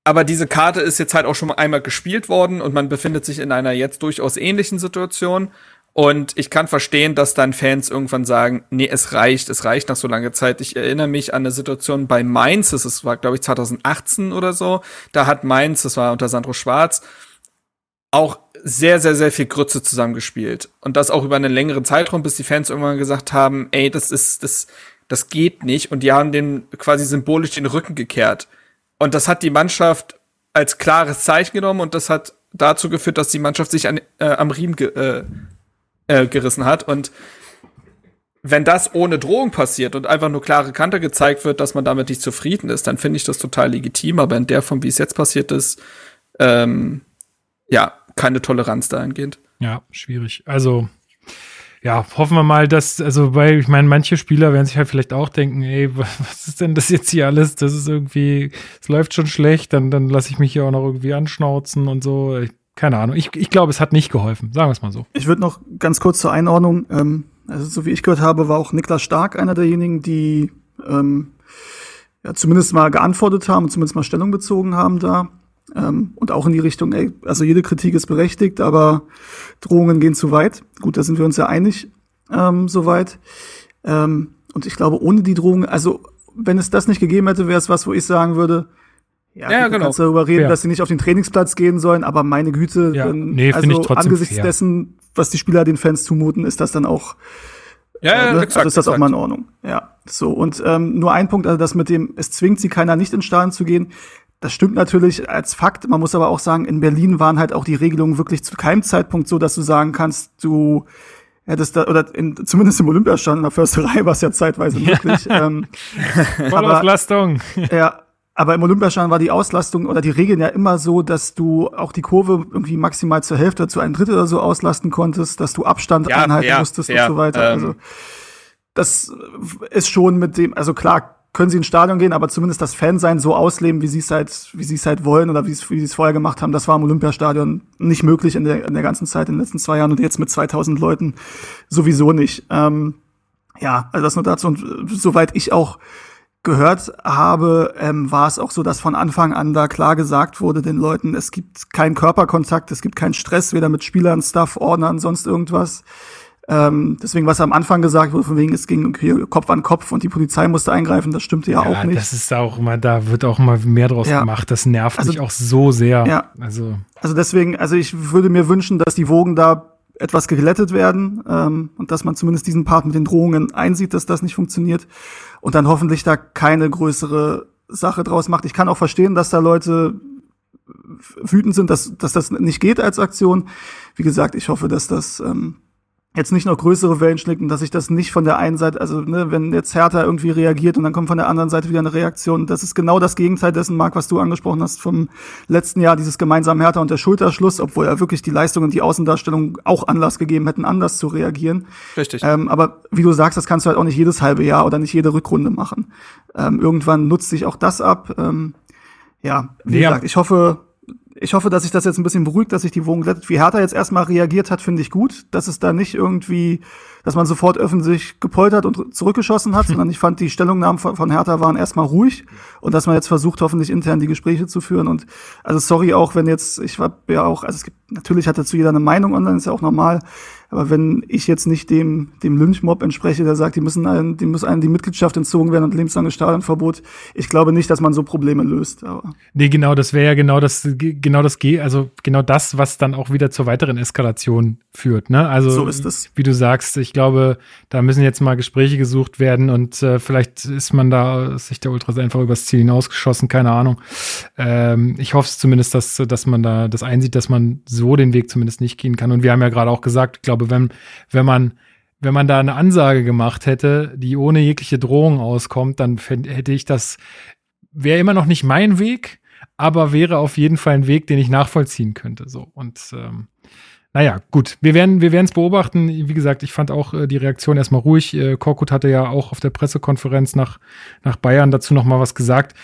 Aber diese Karte ist jetzt halt auch schon einmal gespielt worden und man befindet sich in einer jetzt durchaus ähnlichen Situation. Und ich kann verstehen, dass dann Fans irgendwann sagen, nee, es reicht, es reicht nach so langer Zeit. Ich erinnere mich an eine Situation bei Mainz, das war, glaube ich, 2018 oder so. Da hat Mainz, das war unter Sandro Schwarz, auch sehr, sehr, sehr viel Grütze zusammengespielt. Und das auch über einen längeren Zeitraum, bis die Fans irgendwann gesagt haben, ey, das ist, das, das geht nicht. Und die haben dem quasi symbolisch den Rücken gekehrt. Und das hat die Mannschaft als klares Zeichen genommen und das hat dazu geführt, dass die Mannschaft sich an, äh, am Riemen ge äh, äh, gerissen hat. Und wenn das ohne Drohung passiert und einfach nur klare Kante gezeigt wird, dass man damit nicht zufrieden ist, dann finde ich das total legitim. Aber in der Form, wie es jetzt passiert ist, ähm, ja, keine Toleranz dahingehend. Ja, schwierig. Also, ja, hoffen wir mal, dass, also, weil ich meine, manche Spieler werden sich halt vielleicht auch denken, ey, was ist denn das jetzt hier alles? Das ist irgendwie, es läuft schon schlecht, dann, dann lasse ich mich hier auch noch irgendwie anschnauzen und so. Ich keine Ahnung. Ich, ich glaube, es hat nicht geholfen. Sagen wir es mal so. Ich würde noch ganz kurz zur Einordnung. Ähm, also so wie ich gehört habe, war auch Niklas Stark einer derjenigen, die ähm, ja, zumindest mal geantwortet haben, zumindest mal Stellung bezogen haben da. Ähm, und auch in die Richtung, ey, also jede Kritik ist berechtigt, aber Drohungen gehen zu weit. Gut, da sind wir uns ja einig ähm, soweit. Ähm, und ich glaube, ohne die Drohungen, also wenn es das nicht gegeben hätte, wäre es was, wo ich sagen würde, ja, ja genau. kannst darüber reden, fair. dass sie nicht auf den Trainingsplatz gehen sollen, aber meine Güte, ja. dann, nee, also angesichts fair. dessen, was die Spieler den Fans zumuten, ist das dann auch ja, ja, äh, ne? exakt, also ist das exakt. auch mal in Ordnung. Ja, so und ähm, nur ein Punkt, also das mit dem, es zwingt sie keiner nicht ins Stadion zu gehen. Das stimmt natürlich als Fakt. Man muss aber auch sagen, in Berlin waren halt auch die Regelungen wirklich zu keinem Zeitpunkt so, dass du sagen kannst, du hättest da, oder in, zumindest im Olympiastand in der Försterei war es ja zeitweise möglich. ähm, Vollauslastung. ja, aber im Olympiastadion war die Auslastung oder die Regeln ja immer so, dass du auch die Kurve irgendwie maximal zur Hälfte, zu einem Drittel oder so auslasten konntest, dass du Abstand ja, einhalten ja, musstest ja, und so weiter. Ähm, also das ist schon mit dem, also klar, können sie ins Stadion gehen, aber zumindest das Fansein so ausleben, wie sie es halt, wie sie es halt wollen oder wie sie es vorher gemacht haben, das war im Olympiastadion nicht möglich in der, in der ganzen Zeit in den letzten zwei Jahren und jetzt mit 2000 Leuten sowieso nicht. Ähm, Ja, also das nur dazu. Und äh, soweit ich auch gehört habe, ähm, war es auch so, dass von Anfang an da klar gesagt wurde den Leuten, es gibt keinen Körperkontakt, es gibt keinen Stress, weder mit Spielern, Staff, Ordnern, sonst irgendwas. Ähm, deswegen, was am Anfang gesagt wurde, von wegen, es ging hier Kopf an Kopf und die Polizei musste eingreifen, das stimmte ja, ja auch nicht. Das ist auch immer, da wird auch immer mehr draus ja. gemacht. Das nervt also, mich auch so sehr. Ja. Also. also deswegen, also ich würde mir wünschen, dass die Wogen da etwas geglättet werden ähm, und dass man zumindest diesen Part mit den Drohungen einsieht, dass das nicht funktioniert und dann hoffentlich da keine größere Sache draus macht. Ich kann auch verstehen, dass da Leute wütend sind, dass, dass das nicht geht als Aktion. Wie gesagt, ich hoffe, dass das ähm, jetzt nicht noch größere Wellen schlägt und dass sich das nicht von der einen Seite, also ne, wenn jetzt Hertha irgendwie reagiert und dann kommt von der anderen Seite wieder eine Reaktion, das ist genau das Gegenteil dessen, Marc, was du angesprochen hast vom letzten Jahr, dieses gemeinsame Hertha und der Schulterschluss, obwohl ja wirklich die Leistung und die Außendarstellung auch Anlass gegeben hätten, anders zu reagieren. Richtig. Ähm, aber wie du sagst, das kannst du halt auch nicht jedes halbe Jahr oder nicht jede Rückrunde machen. Ähm, irgendwann nutzt sich auch das ab. Ähm, ja, wie ja. gesagt, ich hoffe, ich hoffe, dass sich das jetzt ein bisschen beruhigt, dass sich die Wogen glättet. Wie Hertha jetzt erstmal reagiert hat, finde ich gut. Dass es da nicht irgendwie, dass man sofort öffentlich gepoltert und zurückgeschossen hat, sondern ich fand, die Stellungnahmen von Hertha waren erstmal ruhig und dass man jetzt versucht, hoffentlich intern die Gespräche zu führen. Und also sorry auch, wenn jetzt, ich war ja auch, also es gibt, natürlich hat dazu jeder eine Meinung online, ist ja auch normal. Aber wenn ich jetzt nicht dem, dem Lynchmob entspreche, der sagt, die müssen einen, die muss einen die Mitgliedschaft entzogen werden und lebenslanges Stadionverbot, ich glaube nicht, dass man so Probleme löst. Aber. Nee, genau, das wäre ja genau das, genau das, also genau das, was dann auch wieder zur weiteren Eskalation führt. Ne? Also, so ist es. wie du sagst, ich glaube, da müssen jetzt mal Gespräche gesucht werden und äh, vielleicht ist man da sich der Ultras einfach übers Ziel hinausgeschossen, keine Ahnung. Ähm, ich hoffe es zumindest, dass, dass man da das einsieht, dass man so den Weg zumindest nicht gehen kann. Und wir haben ja gerade auch gesagt, ich glaube, wenn, wenn man, wenn man da eine Ansage gemacht hätte, die ohne jegliche Drohung auskommt, dann hätte ich das, wäre immer noch nicht mein Weg, aber wäre auf jeden Fall ein Weg, den ich nachvollziehen könnte. So. Und ähm, naja, gut. Wir werden wir es beobachten. Wie gesagt, ich fand auch äh, die Reaktion erstmal ruhig. Äh, Korkut hatte ja auch auf der Pressekonferenz nach, nach Bayern dazu noch mal was gesagt.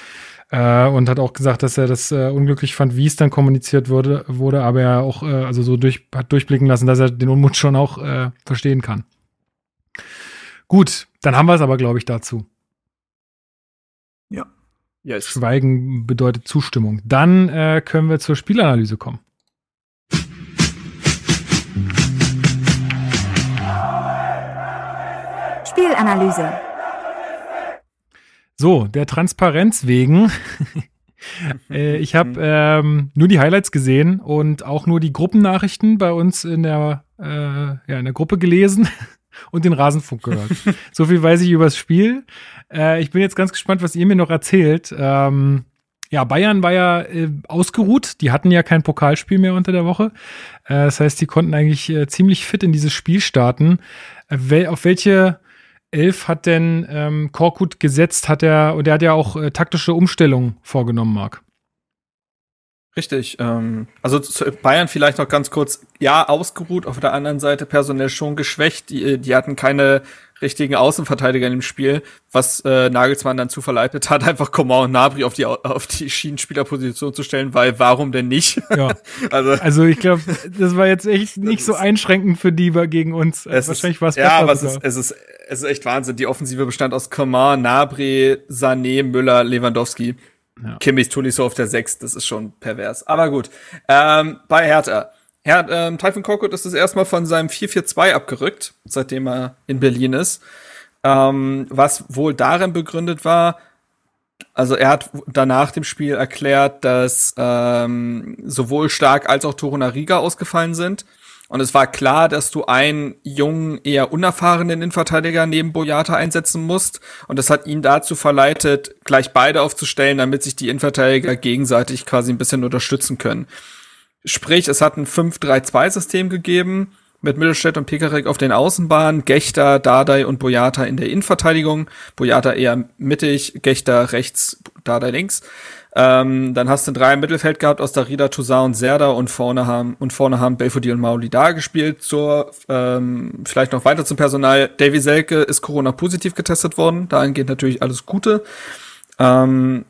Äh, und hat auch gesagt, dass er das äh, unglücklich fand, wie es dann kommuniziert wurde, wurde aber er auch äh, also so durch, hat durchblicken lassen, dass er den Unmut schon auch äh, verstehen kann. Gut, dann haben wir es aber, glaube ich, dazu. Ja. Yes. Schweigen bedeutet Zustimmung. Dann äh, können wir zur Spielanalyse kommen. Spielanalyse. So, der Transparenz wegen. äh, ich habe ähm, nur die Highlights gesehen und auch nur die Gruppennachrichten bei uns in der, äh, ja, in der Gruppe gelesen und den Rasenfunk gehört. so viel weiß ich über das Spiel. Äh, ich bin jetzt ganz gespannt, was ihr mir noch erzählt. Ähm, ja, Bayern war ja äh, ausgeruht. Die hatten ja kein Pokalspiel mehr unter der Woche. Äh, das heißt, die konnten eigentlich äh, ziemlich fit in dieses Spiel starten. Äh, wel auf welche Elf hat denn ähm, Korkut gesetzt, hat er, und er hat ja auch äh, taktische Umstellungen vorgenommen, Marc. Richtig. Ähm, also Bayern vielleicht noch ganz kurz. Ja, ausgeruht, auf der anderen Seite personell schon geschwächt. Die, die hatten keine richtigen Außenverteidiger im Spiel, was äh, Nagelsmann dann zu verleitet hat, einfach Coman und Nabri auf die auf die Schienenspielerposition zu stellen, weil warum denn nicht? Ja. also, also ich glaube, das war jetzt echt nicht so einschränkend für die gegen uns. Es Wahrscheinlich war es Ja, aber es ist, es ist es ist echt Wahnsinn. Die Offensive bestand aus Coman, Nabri, Sané, Müller, Lewandowski. Ja. Kimmich, Tuliso auf der 6, das ist schon pervers. Aber gut. Ähm, bei Hertha. Herr, ähm, Typhon Korkut ist das erstmal von seinem 4-4-2 abgerückt, seitdem er in Berlin ist. Ähm, was wohl darin begründet war, also er hat danach dem Spiel erklärt, dass ähm, sowohl Stark als auch Torunariga ausgefallen sind. Und es war klar, dass du einen jungen, eher unerfahrenen Innenverteidiger neben Boyata einsetzen musst. Und das hat ihn dazu verleitet, gleich beide aufzustellen, damit sich die Innenverteidiger gegenseitig quasi ein bisschen unterstützen können. Sprich, es hat ein 5-3-2-System gegeben mit Mittelstädt und Pekarik auf den Außenbahnen, Gechter, Dardai und Boyata in der Innenverteidigung. Boyata eher mittig, Gechter rechts, Dardai links. Ähm, dann hast du drei im Mittelfeld gehabt, aus Darida, Toussaint und Serda und vorne haben, und vorne haben Belfodil und Mauli da gespielt. Zur, ähm, vielleicht noch weiter zum Personal. Davy Selke ist Corona-positiv getestet worden. Dahingehend natürlich alles Gute. Ähm,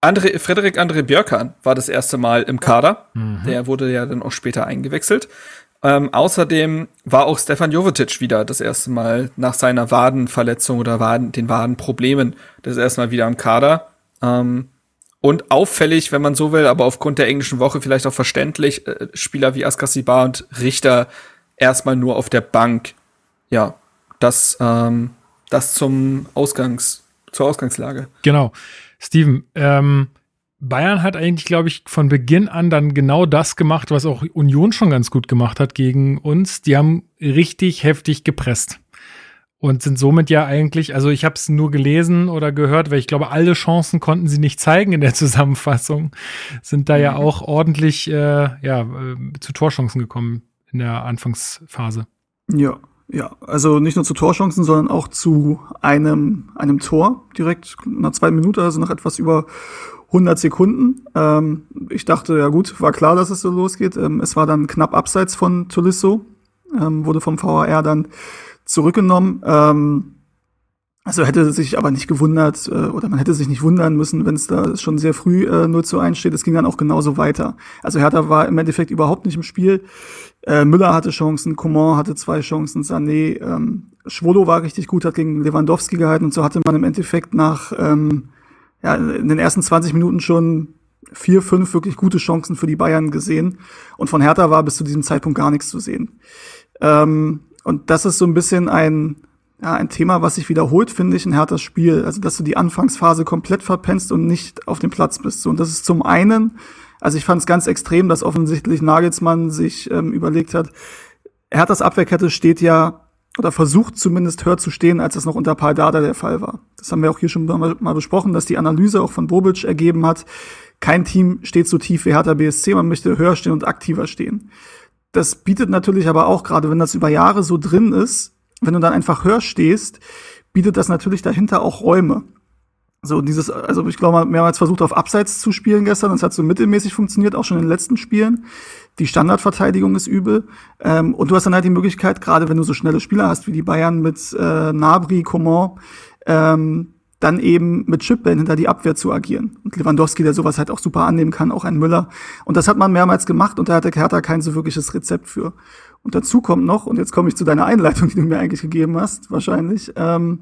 André, Frederik André Björkan war das erste Mal im Kader. Mhm. Der wurde ja dann auch später eingewechselt. Ähm, außerdem war auch Stefan Jovetic wieder das erste Mal nach seiner Wadenverletzung oder Waden, den Wadenproblemen das erste Mal wieder am Kader. Ähm, und auffällig, wenn man so will, aber aufgrund der englischen Woche vielleicht auch verständlich, äh, Spieler wie Askasibar und Richter erstmal nur auf der Bank. Ja, das, ähm, das zum Ausgangs, zur Ausgangslage. Genau. Steven, ähm, Bayern hat eigentlich, glaube ich, von Beginn an dann genau das gemacht, was auch Union schon ganz gut gemacht hat gegen uns. Die haben richtig heftig gepresst und sind somit ja eigentlich, also ich habe es nur gelesen oder gehört, weil ich glaube, alle Chancen konnten sie nicht zeigen in der Zusammenfassung, sind da ja mhm. auch ordentlich äh, ja, äh, zu Torchancen gekommen in der Anfangsphase. Ja, ja, also nicht nur zu Torchancen, sondern auch zu einem, einem Tor direkt nach zwei Minuten, also nach etwas über 100 Sekunden. Ähm, ich dachte, ja gut, war klar, dass es so losgeht. Ähm, es war dann knapp abseits von Tolisso, ähm, wurde vom VAR dann zurückgenommen. Ähm, also hätte sich aber nicht gewundert, äh, oder man hätte sich nicht wundern müssen, wenn es da schon sehr früh äh, 0 zu 1 steht. Es ging dann auch genauso weiter. Also Hertha war im Endeffekt überhaupt nicht im Spiel. Äh, Müller hatte Chancen, Coman hatte zwei Chancen, Sané, ähm, Schwolo war richtig gut, hat gegen Lewandowski gehalten und so hatte man im Endeffekt nach ähm, ja, in den ersten 20 Minuten schon vier, fünf wirklich gute Chancen für die Bayern gesehen. Und von Hertha war bis zu diesem Zeitpunkt gar nichts zu sehen. Ähm, und das ist so ein bisschen ein, ja, ein Thema, was sich wiederholt, finde ich, in Herthas Spiel. Also, dass du die Anfangsphase komplett verpennst und nicht auf dem Platz bist. Und das ist zum einen, also ich fand es ganz extrem, dass offensichtlich Nagelsmann sich ähm, überlegt hat, Herthas Abwehrkette steht ja oder versucht zumindest höher zu stehen, als es noch unter Paldada der Fall war. Das haben wir auch hier schon mal besprochen, dass die Analyse auch von Bobic ergeben hat, kein Team steht so tief wie Hertha BSC, man möchte höher stehen und aktiver stehen. Das bietet natürlich aber auch, gerade wenn das über Jahre so drin ist, wenn du dann einfach höher stehst, bietet das natürlich dahinter auch Räume. So dieses, also ich glaube, mehrmals versucht auf Abseits zu spielen gestern, das hat so mittelmäßig funktioniert, auch schon in den letzten Spielen. Die Standardverteidigung ist übel. Ähm, und du hast dann halt die Möglichkeit, gerade wenn du so schnelle Spieler hast wie die Bayern mit äh, Nabri, Coman, ähm, dann eben mit Chipbällen hinter die Abwehr zu agieren. Und Lewandowski, der sowas halt auch super annehmen kann, auch ein Müller. Und das hat man mehrmals gemacht und da hatte Hertha kein so wirkliches Rezept für. Und dazu kommt noch, und jetzt komme ich zu deiner Einleitung, die du mir eigentlich gegeben hast, wahrscheinlich, ähm,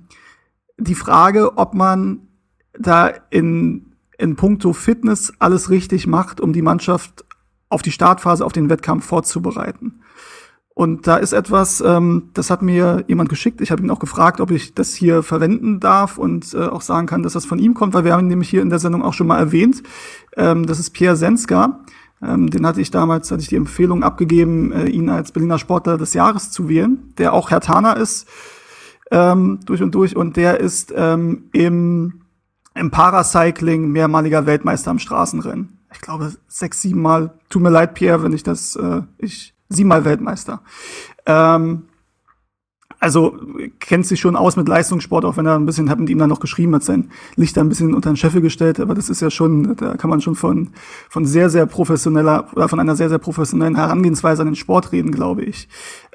die Frage, ob man da in, in puncto Fitness alles richtig macht, um die Mannschaft auf die Startphase, auf den Wettkampf vorzubereiten. Und da ist etwas, ähm, das hat mir jemand geschickt. Ich habe ihn auch gefragt, ob ich das hier verwenden darf und äh, auch sagen kann, dass das von ihm kommt, weil wir haben ihn nämlich hier in der Sendung auch schon mal erwähnt. Ähm, das ist Pierre Senska. Ähm, den hatte ich damals, hatte ich die Empfehlung abgegeben, äh, ihn als Berliner Sportler des Jahres zu wählen, der auch Herr Hertaner ist, ähm, durch und durch. Und der ist ähm, im, im Paracycling mehrmaliger Weltmeister im Straßenrennen. Ich glaube, sechs, sieben Mal. Tut mir leid, Pierre, wenn ich das, äh, ich siebenmal Weltmeister. Ähm, also kennt sich schon aus mit Leistungssport, auch wenn er ein bisschen, hat mit ihm dann noch geschrieben, hat sein Licht ein bisschen unter den Scheffel gestellt, aber das ist ja schon, da kann man schon von, von sehr, sehr professioneller oder von einer sehr, sehr professionellen Herangehensweise an den Sport reden, glaube ich.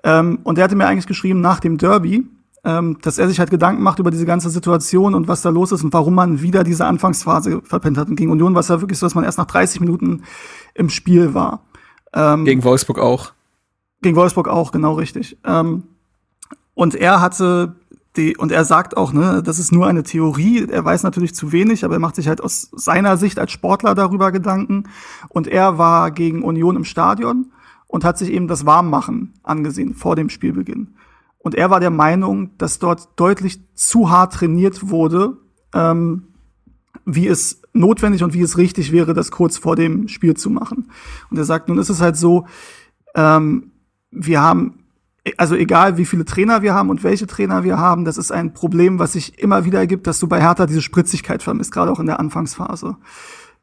Ähm, und er hatte mir eigentlich geschrieben nach dem Derby, ähm, dass er sich halt Gedanken macht über diese ganze Situation und was da los ist und warum man wieder diese Anfangsphase verpennt hat. Und gegen Union war es ja wirklich so, dass man erst nach 30 Minuten im Spiel war. Ähm, gegen Wolfsburg auch. Gegen Wolfsburg auch, genau richtig. Ähm, und er hatte die, und er sagt auch, ne, das ist nur eine Theorie. Er weiß natürlich zu wenig, aber er macht sich halt aus seiner Sicht als Sportler darüber Gedanken. Und er war gegen Union im Stadion und hat sich eben das Warmmachen angesehen vor dem Spielbeginn. Und er war der Meinung, dass dort deutlich zu hart trainiert wurde, ähm, wie es notwendig und wie es richtig wäre, das kurz vor dem Spiel zu machen. Und er sagt, nun ist es halt so, ähm, wir haben, also egal wie viele Trainer wir haben und welche Trainer wir haben, das ist ein Problem, was sich immer wieder ergibt, dass du bei Hertha diese Spritzigkeit vermisst, gerade auch in der Anfangsphase.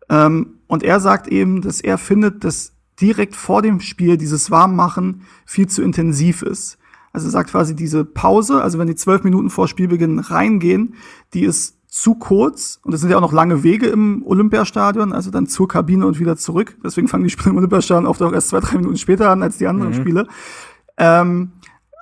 Ähm, und er sagt eben, dass er findet, dass direkt vor dem Spiel dieses Warmmachen viel zu intensiv ist. Also er sagt quasi diese Pause, also wenn die zwölf Minuten vor Spielbeginn reingehen, die ist zu kurz und es sind ja auch noch lange Wege im Olympiastadion, also dann zur Kabine und wieder zurück. Deswegen fangen die Spiele im Olympiastadion oft auch erst zwei, drei Minuten später an als die anderen mhm. Spiele. Ähm,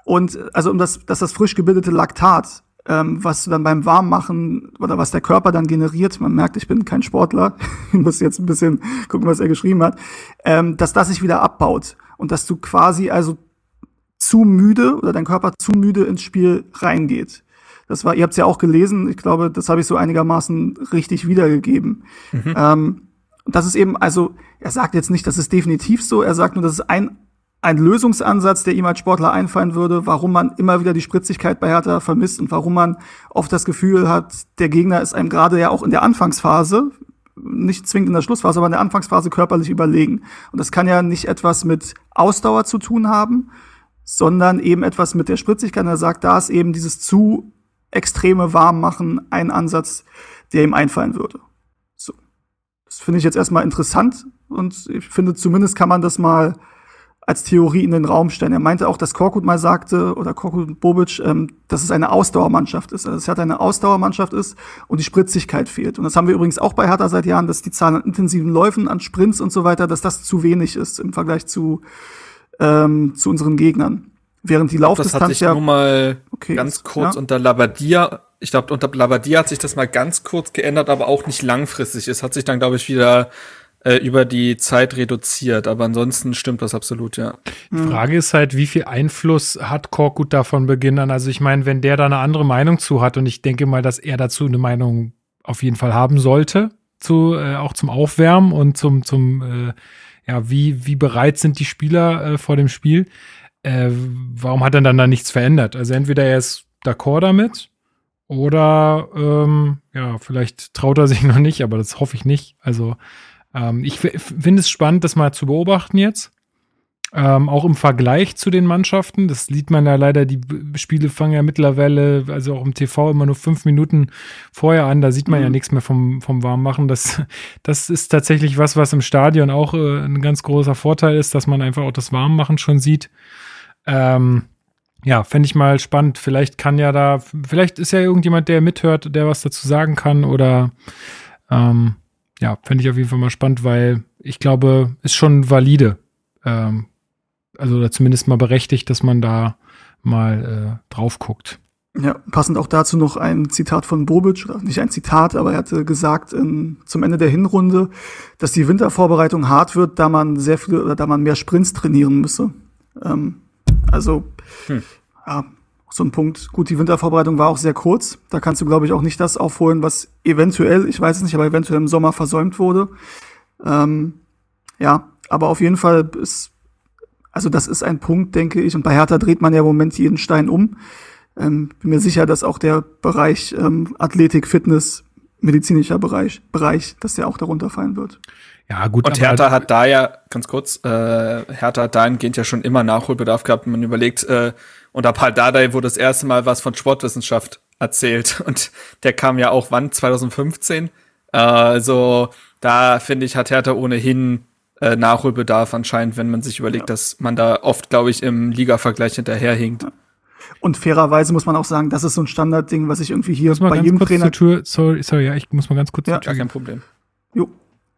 und also um das, dass das frisch gebildete Laktat, ähm, was du dann beim Warmmachen oder was der Körper dann generiert, man merkt, ich bin kein Sportler, ich muss jetzt ein bisschen gucken, was er geschrieben hat, ähm, dass das sich wieder abbaut und dass du quasi also zu müde oder dein Körper zu müde ins Spiel reingeht. Das war, ihr habt es ja auch gelesen, ich glaube, das habe ich so einigermaßen richtig wiedergegeben. Mhm. Ähm, das ist eben, also, er sagt jetzt nicht, das ist definitiv so, er sagt nur, das ist ein, ein Lösungsansatz, der ihm als Sportler einfallen würde, warum man immer wieder die Spritzigkeit bei Hertha vermisst und warum man oft das Gefühl hat, der Gegner ist einem gerade ja auch in der Anfangsphase, nicht zwingend in der Schlussphase, aber in der Anfangsphase körperlich überlegen. Und das kann ja nicht etwas mit Ausdauer zu tun haben, sondern eben etwas mit der Spritzigkeit. Er sagt, da ist eben dieses zu extreme Warmmachen ein Ansatz, der ihm einfallen würde. So. Das finde ich jetzt erstmal interessant und ich finde, zumindest kann man das mal als Theorie in den Raum stellen. Er meinte auch, dass Korkut mal sagte, oder Korkut Bobic, ähm, dass es eine Ausdauermannschaft ist. Also es hat eine Ausdauermannschaft ist und die Spritzigkeit fehlt. Und das haben wir übrigens auch bei Hertha seit Jahren, dass die Zahl an intensiven Läufen, an Sprints und so weiter, dass das zu wenig ist im Vergleich zu, ähm, zu unseren Gegnern. Während die Laufdistanz das hatte ich ja nur mal okay, ganz kurz ja? unter Labadia. Ich glaube, unter Labadia hat sich das mal ganz kurz geändert, aber auch nicht langfristig. Es hat sich dann, glaube ich, wieder äh, über die Zeit reduziert. Aber ansonsten stimmt das absolut, ja. Die Frage ist halt, wie viel Einfluss hat Korkut da von Beginn an? Also ich meine, wenn der da eine andere Meinung zu hat und ich denke mal, dass er dazu eine Meinung auf jeden Fall haben sollte, zu, äh, auch zum Aufwärmen und zum, zum äh, ja, wie, wie bereit sind die Spieler äh, vor dem Spiel? Äh, warum hat er dann da nichts verändert? Also entweder er ist d'accord damit oder ähm, ja, vielleicht traut er sich noch nicht, aber das hoffe ich nicht. Also ähm, ich finde es spannend, das mal zu beobachten jetzt. Ähm, auch im Vergleich zu den Mannschaften. Das sieht man ja leider, die Spiele fangen ja mittlerweile, also auch im TV immer nur fünf Minuten vorher an. Da sieht man mhm. ja nichts mehr vom, vom Warmmachen. Das, das ist tatsächlich was, was im Stadion auch äh, ein ganz großer Vorteil ist, dass man einfach auch das Warmmachen schon sieht. Ähm, ja, fände ich mal spannend. Vielleicht kann ja da, vielleicht ist ja irgendjemand, der mithört, der was dazu sagen kann oder ähm, ja, fände ich auf jeden Fall mal spannend, weil ich glaube, ist schon valide. Ähm, also oder zumindest mal berechtigt, dass man da mal äh, drauf guckt. Ja, passend auch dazu noch ein Zitat von Bobic, oder nicht ein Zitat, aber er hatte gesagt in, zum Ende der Hinrunde, dass die Wintervorbereitung hart wird, da man sehr viel oder da man mehr Sprints trainieren müsse. Ähm, also, hm. ja, so ein Punkt. Gut, die Wintervorbereitung war auch sehr kurz. Da kannst du, glaube ich, auch nicht das aufholen, was eventuell, ich weiß es nicht, aber eventuell im Sommer versäumt wurde. Ähm, ja, aber auf jeden Fall ist, also das ist ein Punkt, denke ich. Und bei Hertha dreht man ja im Moment jeden Stein um. Ähm, bin mir sicher, dass auch der Bereich ähm, Athletik, Fitness, medizinischer Bereich, Bereich, dass der auch darunter fallen wird. Ja, gut. Und Hertha hat da ja, ganz kurz, äh, Hertha hat dahingehend ja schon immer Nachholbedarf gehabt. Man überlegt, äh, unter Paul Dardai wurde das erste Mal was von Sportwissenschaft erzählt. Und der kam ja auch wann? 2015. Äh, also da, finde ich, hat Hertha ohnehin äh, Nachholbedarf anscheinend, wenn man sich überlegt, ja. dass man da oft, glaube ich, im Liga-Vergleich hinterherhinkt. Und fairerweise muss man auch sagen, das ist so ein Standardding, was ich irgendwie hier bei jedem Trainer. Tür, sorry, sorry, ja, ich muss mal ganz kurz. Ja, gar kein Problem. Jo,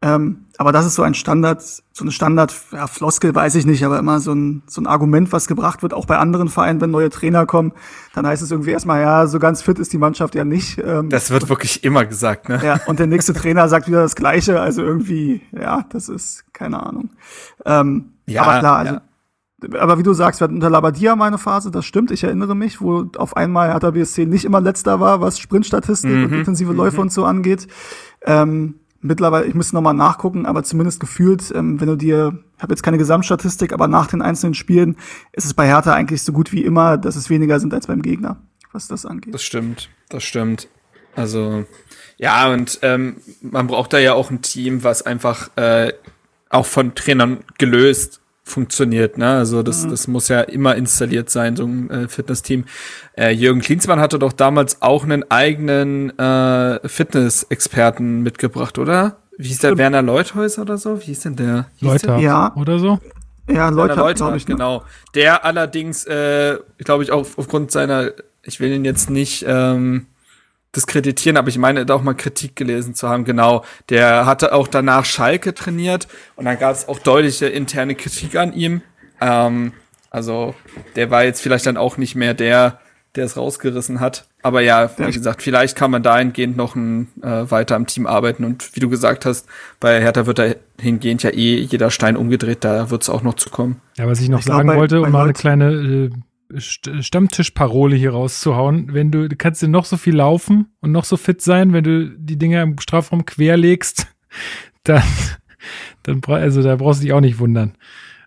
ähm, aber das ist so ein Standard, so eine Standard-Floskel, ja, weiß ich nicht, aber immer so ein, so ein Argument, was gebracht wird, auch bei anderen Vereinen, wenn neue Trainer kommen, dann heißt es irgendwie erstmal, ja, so ganz fit ist die Mannschaft ja nicht. Ähm, das wird wirklich immer gesagt, ne? Ja, und der nächste Trainer sagt wieder das Gleiche, also irgendwie, ja, das ist, keine Ahnung. Ähm, ja, aber klar, also, ja. aber wie du sagst, wir hatten unter Labadia meine Phase, das stimmt, ich erinnere mich, wo auf einmal Hertha BSC nicht immer letzter war, was Sprintstatistik mhm, und intensive Läufe mhm. und so angeht. Ähm, mittlerweile, ich müsste nochmal nachgucken, aber zumindest gefühlt, ähm, wenn du dir, ich habe jetzt keine Gesamtstatistik, aber nach den einzelnen Spielen ist es bei Hertha eigentlich so gut wie immer, dass es weniger sind als beim Gegner, was das angeht. Das stimmt, das stimmt. Also ja, und ähm, man braucht da ja auch ein Team, was einfach äh, auch von Trainern gelöst funktioniert. Ne? Also das, mhm. das muss ja immer installiert sein, so ein äh, Fitnessteam. Äh, Jürgen Klinsmann hatte doch damals auch einen eigenen äh, Fitness-Experten mitgebracht, oder? Wie hieß der Stimmt. Werner Leuthäuser oder so? Wie hieß denn der? Leuthard ja. oder so? Ja, Leuthard, Leuthard ich, ne? genau. Der allerdings, äh, glaube ich, auch aufgrund seiner, ich will ihn jetzt nicht ähm, diskreditieren, aber ich meine, da auch mal Kritik gelesen zu haben. Genau, der hatte auch danach Schalke trainiert und dann gab es auch deutliche interne Kritik an ihm. Ähm, also der war jetzt vielleicht dann auch nicht mehr der der es rausgerissen hat. Aber ja, wie gesagt, vielleicht kann man dahingehend noch ein, äh, weiter am Team arbeiten. Und wie du gesagt hast, bei Hertha wird dahingehend ja eh jeder Stein umgedreht, da wird es auch noch zu kommen. Ja, was ich noch Ich glaub, sagen bei- wollte, um mal eine kleine äh, Stammtischparole hier rauszuhauen, wenn du, du kannst dir noch so viel laufen und noch so fit sein, wenn du die Dinger im Strafraum querlegst, dann, dann also da brauchst du dich auch nicht wundern.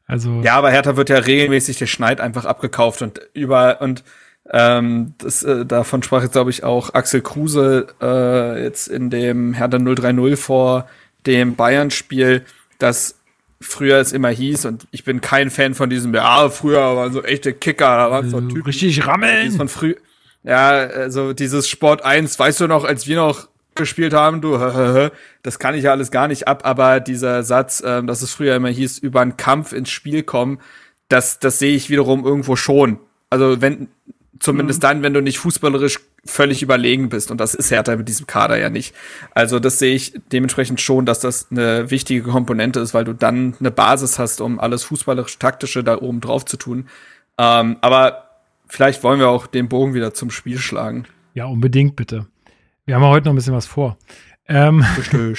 Also Ja, aber Hertha wird ja regelmäßig der Schneid einfach abgekauft und über und ähm, das, äh, davon sprach jetzt, glaube ich, auch Axel Kruse äh, jetzt in dem Hertha 030 vor dem Bayern-Spiel, dass früher es immer hieß, und ich bin kein Fan von diesem, ja, früher waren so echte Kicker, da waren so also Typen, richtig rammeln. von früh, ja, also dieses Sport 1, weißt du noch, als wir noch gespielt haben, du, das kann ich ja alles gar nicht ab, aber dieser Satz, ähm, dass es früher immer hieß, über einen Kampf ins Spiel kommen, das, das sehe ich wiederum irgendwo schon. Also wenn, zumindest dann, wenn du nicht fußballerisch völlig überlegen bist, und das ist Hertha mit diesem Kader ja nicht. Also das sehe ich dementsprechend schon, dass das eine wichtige Komponente ist, weil du dann eine Basis hast, um alles fußballerisch-taktische da oben drauf zu tun. Ähm, aber vielleicht wollen wir auch den Bogen wieder zum Spiel schlagen. Ja, unbedingt bitte. Wir haben ja heute noch ein bisschen was vor. Ähm.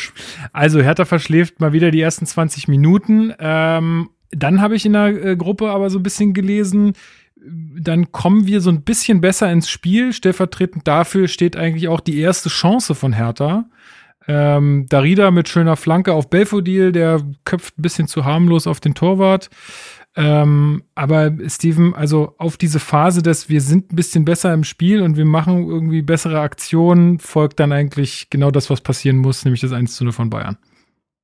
Also Hertha verschläft mal wieder die ersten 20 Minuten. Ähm, dann habe ich in der äh, Gruppe aber so ein bisschen gelesen, dann kommen wir so ein bisschen besser ins Spiel. Stellvertretend dafür steht eigentlich auch die erste Chance von Hertha. Ähm, Darida mit schöner Flanke auf Belfodil, der köpft ein bisschen zu harmlos auf den Torwart. Ähm, aber Steven, also auf diese Phase, dass wir sind ein bisschen besser im Spiel und wir machen irgendwie bessere Aktionen, folgt dann eigentlich genau das, was passieren muss, nämlich das 1 zu 0 von Bayern.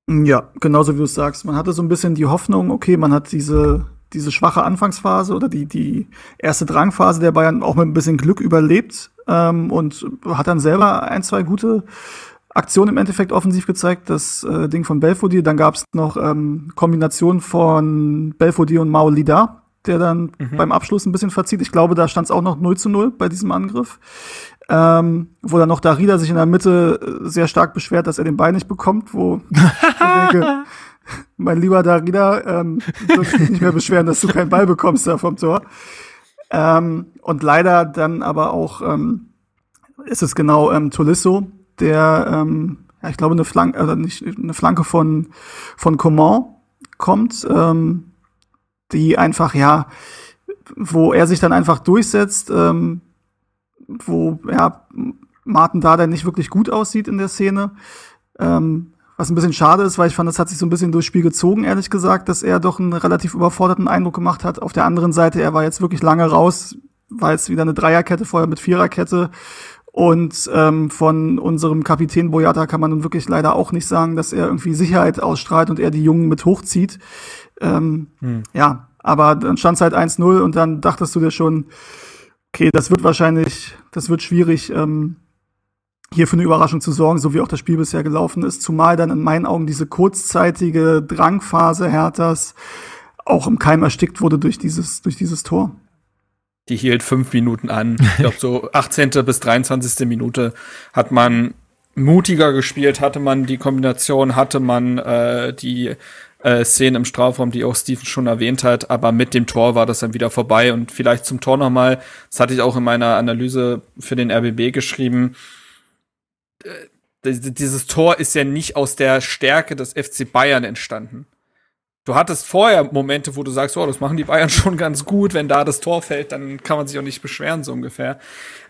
Ja, genauso wie du es sagst. Man hatte so ein bisschen die Hoffnung, okay, man hat diese, diese schwache Anfangsphase oder die, die erste Drangphase der Bayern auch mit ein bisschen Glück überlebt ähm, und hat dann selber ein, zwei gute Aktionen im Endeffekt offensiv gezeigt. Das äh, Ding von Belfodil. Dann gab es noch ähm, Kombination von Belfodil und Maolida, der dann beim Abschluss ein bisschen verzieht. Ich glaube, da stand es auch noch 0 zu 0 bei diesem Angriff. Ähm, wo dann noch Darida sich in der Mitte äh, sehr stark beschwert, dass er den Ball nicht bekommt, wo ich denke, mein lieber Darida, ähm, du dich nicht mehr beschweren, dass du keinen Ball bekommst da vom Tor. Ähm, und leider dann aber auch ähm, ist es genau ähm, Tolisso, der, ähm, ja, ich glaube, eine Flanke, also nicht eine Flanke von von Coman kommt, ähm, die einfach ja, wo er sich dann einfach durchsetzt, ähm, wo ja Martin Dada nicht wirklich gut aussieht in der Szene. Ähm, was ein bisschen schade ist, weil ich fand, das hat sich so ein bisschen durchs Spiel gezogen, ehrlich gesagt, dass er doch einen relativ überforderten Eindruck gemacht hat. Auf der anderen Seite, er war jetzt wirklich lange raus, war jetzt wieder eine Dreierkette vorher mit Viererkette. Und ähm, von unserem Kapitän Boyata kann man nun wirklich leider auch nicht sagen, dass er irgendwie Sicherheit ausstrahlt und er die Jungen mit hochzieht. Ähm, Ja, aber dann stand es halt 1-0 und dann dachtest du dir schon, okay, das wird wahrscheinlich, das wird schwierig, ähm, hier für eine Überraschung zu sorgen, so wie auch das Spiel bisher gelaufen ist. Zumal dann in meinen Augen diese kurzzeitige Drangphase Herthas auch im Keim erstickt wurde durch dieses, durch dieses Tor. Die hielt fünf Minuten an. Ich glaube, so 18. bis 23. Minute hat man mutiger gespielt, hatte man die Kombination, hatte man äh, die äh, Szenen im Strafraum, die auch Steven schon erwähnt hat, aber mit dem Tor war das dann wieder vorbei. Und vielleicht zum Tor nochmal, das hatte ich auch in meiner Analyse für den RBB geschrieben, dieses Tor ist ja nicht aus der Stärke des FC Bayern entstanden. Du hattest vorher Momente, wo du sagst, oh, das machen die Bayern schon ganz gut. Wenn da das Tor fällt, dann kann man sich auch nicht beschweren, so ungefähr.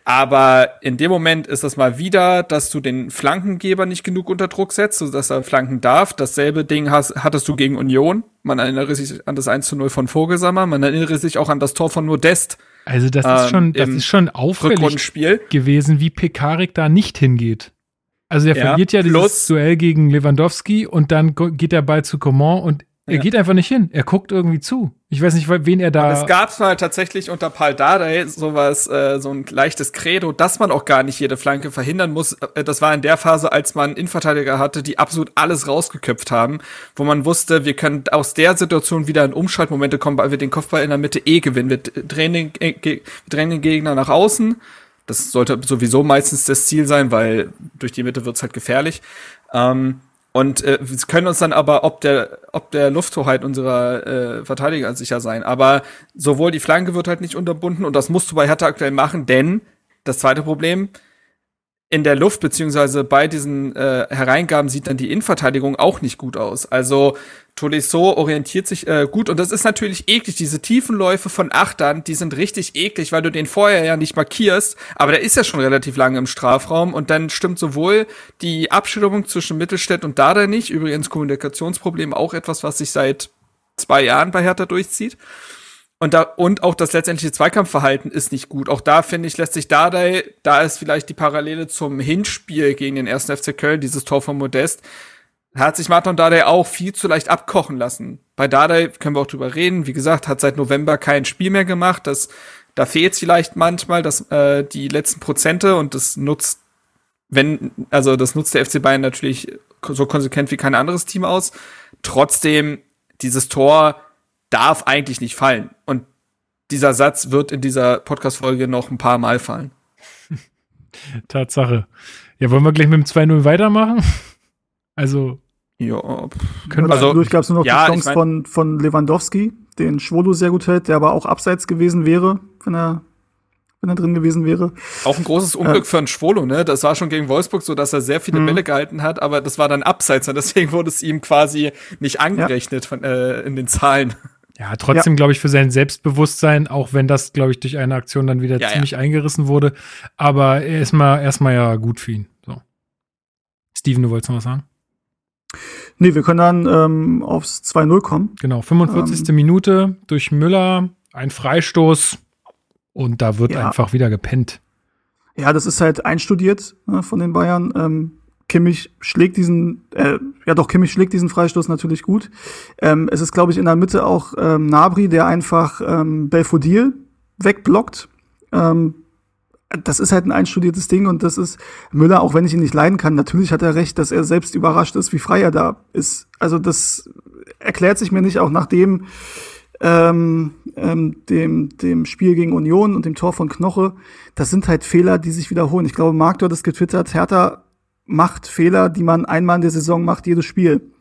Aber in dem Moment ist das mal wieder, dass du den Flankengeber nicht genug unter Druck setzt, sodass er flanken darf. Dasselbe Ding hast, hattest du gegen Union. Man erinnere sich an das 1 zu 0 von Vogelsammer. Man erinnere sich auch an das Tor von Modest Also das Ähm, ist schon, das im ist schon auffällig gewesen, wie Pekarik da nicht hingeht. Also er Ja, verliert ja plus- dieses Duell gegen Lewandowski und dann geht der Ball zu Coman und er Ja. geht einfach nicht hin. Er guckt irgendwie zu. Ich weiß nicht, wen er da. Es gab mal tatsächlich unter Paul Dardai sowas, äh, so ein leichtes Credo, dass man auch gar nicht jede Flanke verhindern muss. Äh, Das war in der Phase, als man Innenverteidiger hatte, die absolut alles rausgeköpft haben, wo man wusste, wir können aus der Situation wieder in Umschaltmomente kommen, weil wir den Kopfball in der Mitte eh gewinnen. Wir drehen den, äh, drehen den Gegner nach außen. Das sollte sowieso meistens das Ziel sein, weil durch die Mitte wird's halt gefährlich. Ähm, Und äh, wir können uns dann aber ob der, ob der Lufthoheit unserer äh, Verteidiger sicher sein. Aber sowohl die Flanke wird halt nicht unterbunden und das musst du bei Hertha aktuell machen, denn das zweite Problem, in der Luft beziehungsweise bei diesen äh, Hereingaben sieht dann die Innenverteidigung auch nicht gut aus. Also Tolisso orientiert sich äh, gut und das ist natürlich eklig. Diese Tiefenläufe von Achtern, die sind richtig eklig, weil du den vorher ja nicht markierst, aber der ist ja schon relativ lange im Strafraum und dann stimmt sowohl die Abstimmung zwischen Mittelstädt und Dada nicht, übrigens Kommunikationsproblem auch etwas, was sich seit zwei Jahren bei Hertha durchzieht. Und da, und auch das letztendliche Zweikampfverhalten ist nicht gut. Auch da finde ich, lässt sich Dardai, da ist vielleicht die Parallele zum Hinspiel gegen den ersten FC Köln, dieses Tor von Modest, hat sich Martin Dardai auch viel zu leicht abkochen lassen. Bei Dardai können wir auch drüber reden. Wie gesagt, hat seit November kein Spiel mehr gemacht. Das, da fehlt vielleicht manchmal das, äh, die letzten Prozente und das nutzt, wenn, also das nutzt der FC Bayern natürlich so konsequent wie kein anderes Team aus. Trotzdem, dieses Tor, darf eigentlich nicht fallen. Und dieser Satz wird in dieser Podcast-Folge noch ein paar Mal fallen. Tatsache. Ja, wollen wir gleich mit dem 2-0 weitermachen? Also. Ja, können wir. Also, dadurch gab es nur noch ja, die Chance ich mein, von, von Lewandowski, den Schwolo sehr gut hält, der aber auch abseits gewesen wäre, wenn er wenn er drin gewesen wäre. Auch ein großes Unglück äh, für einen Schwolo, ne? Das war schon gegen Wolfsburg so, dass er sehr viele mhm. Bälle gehalten hat, aber das war dann abseits und deswegen wurde es ihm quasi nicht angerechnet ja. von, äh, in den Zahlen. Ja, trotzdem ja. glaube ich für sein Selbstbewusstsein, auch wenn das, glaube ich, durch eine Aktion dann wieder ja, ziemlich ja. eingerissen wurde. Aber erstmal erstmal ja gut für ihn. So. Steven, du wolltest noch was sagen? Nee, wir können dann ähm, aufs 2-0 kommen. Genau, 45. Ähm, Minute durch Müller, ein Freistoß und da wird einfach wieder gepennt. Ja, das ist halt einstudiert ne, von den Bayern. Ähm, Kimmich schlägt diesen, äh, ja doch, Kimmich schlägt diesen Freistoß natürlich gut. Ähm, es ist, glaube ich, in der Mitte auch ähm, Nabri, der einfach ähm, Belfodil wegblockt. Ähm, das ist halt ein einstudiertes Ding und das ist Müller, auch wenn ich ihn nicht leiden kann, natürlich hat er recht, dass er selbst überrascht ist, wie frei er da ist. Also das erklärt sich mir nicht, auch nach dem, ähm, ähm, dem, dem Spiel gegen Union und dem Tor von Knoche. Das sind halt Fehler, die sich wiederholen. Ich glaube, du hat es getwittert, Hertha macht Fehler, die man einmal in der Saison macht, jedes Spiel.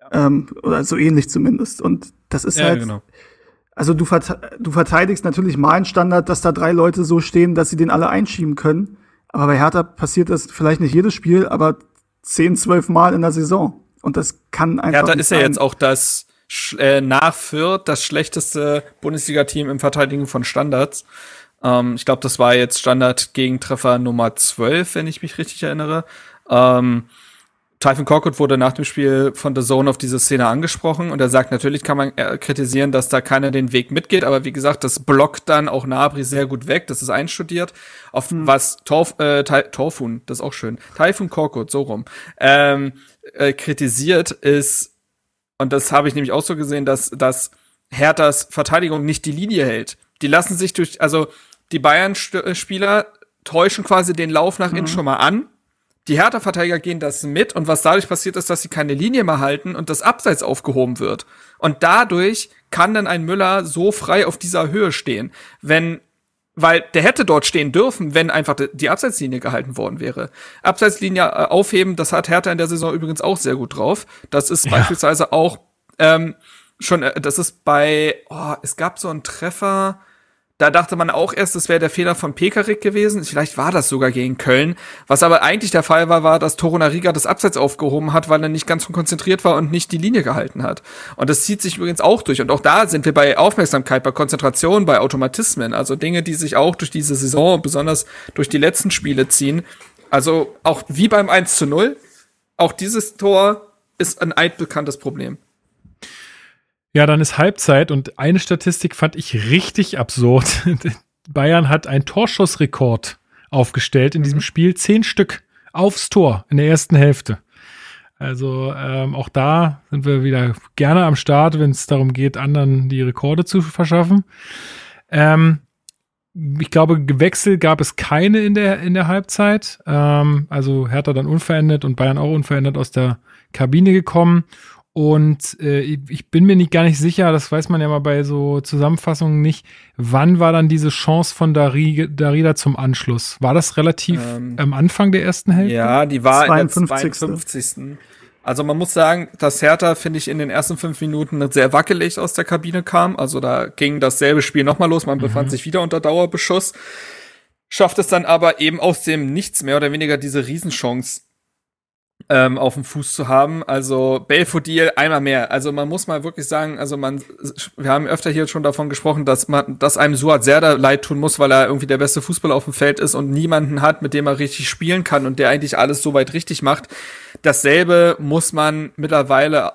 Ja. Ähm, oder so ähnlich zumindest. Und das ist ja, halt. Genau. Also du, verte du verteidigst natürlich mal einen Standard, dass da drei Leute so stehen, dass sie den alle einschieben können. Aber bei Hertha passiert das vielleicht nicht jedes Spiel, aber zehn, zwölf Mal in der Saison. Und das kann einfach. Hertha ist ja jetzt auch das äh, nach Fürth das schlechteste Bundesliga-Team im Verteidigen von Standards. Ähm, ich glaube, das war jetzt Standard-Gegentreffer Nummer 12, wenn ich mich richtig erinnere. Ähm, Typhon Korkut wurde nach dem Spiel von The Zone auf diese Szene angesprochen und er sagt, natürlich kann man äh, kritisieren, dass da keiner den Weg mitgeht, aber wie gesagt, das blockt dann auch Nabri sehr gut weg, das ist einstudiert. Auf mhm. was Torf, äh, Torfun, das ist auch schön, Typhon Korkut, so rum, ähm, äh, kritisiert ist, und das habe ich nämlich auch so gesehen, dass, dass Herthas Verteidigung nicht die Linie hält. Die lassen sich durch, also die Bayern-Spieler täuschen quasi den Lauf nach innen mhm. schon mal an. Die Hertha-Verteidiger gehen das mit und was dadurch passiert ist, dass sie keine Linie mehr halten und das Abseits aufgehoben wird. Und dadurch kann dann ein Müller so frei auf dieser Höhe stehen. Wenn weil der hätte dort stehen dürfen, wenn einfach die Abseitslinie gehalten worden wäre. Abseitslinie äh, aufheben, das hat Hertha in der Saison übrigens auch sehr gut drauf. Das ist ja. beispielsweise auch ähm, schon, äh, das ist bei, oh, es gab so einen Treffer, da dachte man auch erst, es wäre der Fehler von Pekarik gewesen. Vielleicht war das sogar gegen Köln. Was aber eigentlich der Fall war, war, dass Torunariga das Abseits aufgehoben hat, weil er nicht ganz so konzentriert war und nicht die Linie gehalten hat. Und das zieht sich übrigens auch durch. Und auch da sind wir bei Aufmerksamkeit, bei Konzentration, bei Automatismen. Also Dinge, die sich auch durch diese Saison, besonders durch die letzten Spiele ziehen. Also auch wie beim 1 zu 0. Auch dieses Tor ist ein altbekanntes Problem. Ja, dann ist Halbzeit und eine Statistik fand ich richtig absurd. Bayern hat einen Torschussrekord aufgestellt in diesem mhm. Spiel. Zehn Stück aufs Tor in der ersten Hälfte. Also ähm, auch da sind wir wieder gerne am Start, wenn es darum geht, anderen die Rekorde zu verschaffen. Ähm, ich glaube, gewechselt gab es keine in der, in der Halbzeit. Ähm, also Hertha dann unverändert und Bayern auch unverändert aus der Kabine gekommen. Und äh, ich bin mir nicht gar nicht sicher, das weiß man ja mal bei so Zusammenfassungen nicht, wann war dann diese Chance von Dari, Darida zum Anschluss? War das relativ ähm, am Anfang der ersten Hälfte? Ja, die war 52. in der 52. Also man muss sagen, dass Hertha, finde ich, in den ersten fünf Minuten sehr wackelig aus der Kabine kam. Also da ging dasselbe Spiel nochmal los. Man befand sich wieder unter Dauerbeschuss. Schafft es dann aber eben aus dem Nichts mehr oder weniger diese Riesenchance ähm, auf dem Fuß zu haben. Also Belfodil einmal mehr. Also man muss mal wirklich sagen, also man, wir haben öfter hier schon davon gesprochen, dass man, dass einem Suat Serda leid tun muss, weil er irgendwie der beste Fußballer auf dem Feld ist und niemanden hat, mit dem er richtig spielen kann und der eigentlich alles so weit richtig macht. Dasselbe muss man mittlerweile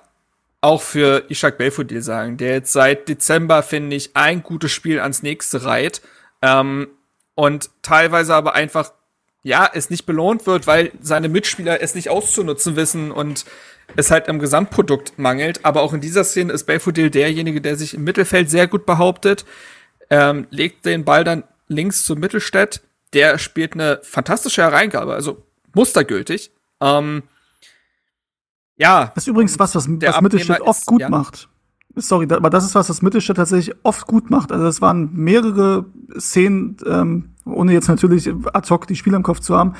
auch für Ishak Belfodil sagen, der jetzt seit Dezember, finde ich, ein gutes Spiel ans nächste reiht. Ähm, und teilweise aber einfach ja, es nicht belohnt wird, weil seine Mitspieler es nicht auszunutzen wissen und es halt am Gesamtprodukt mangelt. Aber auch in dieser Szene ist Belfodil derjenige, der sich im Mittelfeld sehr gut behauptet, ähm, legt den Ball dann links zu Mittelstädt. Der spielt eine fantastische Hereingabe, also mustergültig. Ähm, ja. Das ist übrigens was, was, was Mittelstädt oft ist, gut ja. macht. Sorry, aber das ist was, was Mittelstädt tatsächlich oft gut macht. Also es waren mehrere Szenen, ähm, ohne jetzt natürlich ad hoc die Spieler im Kopf zu haben.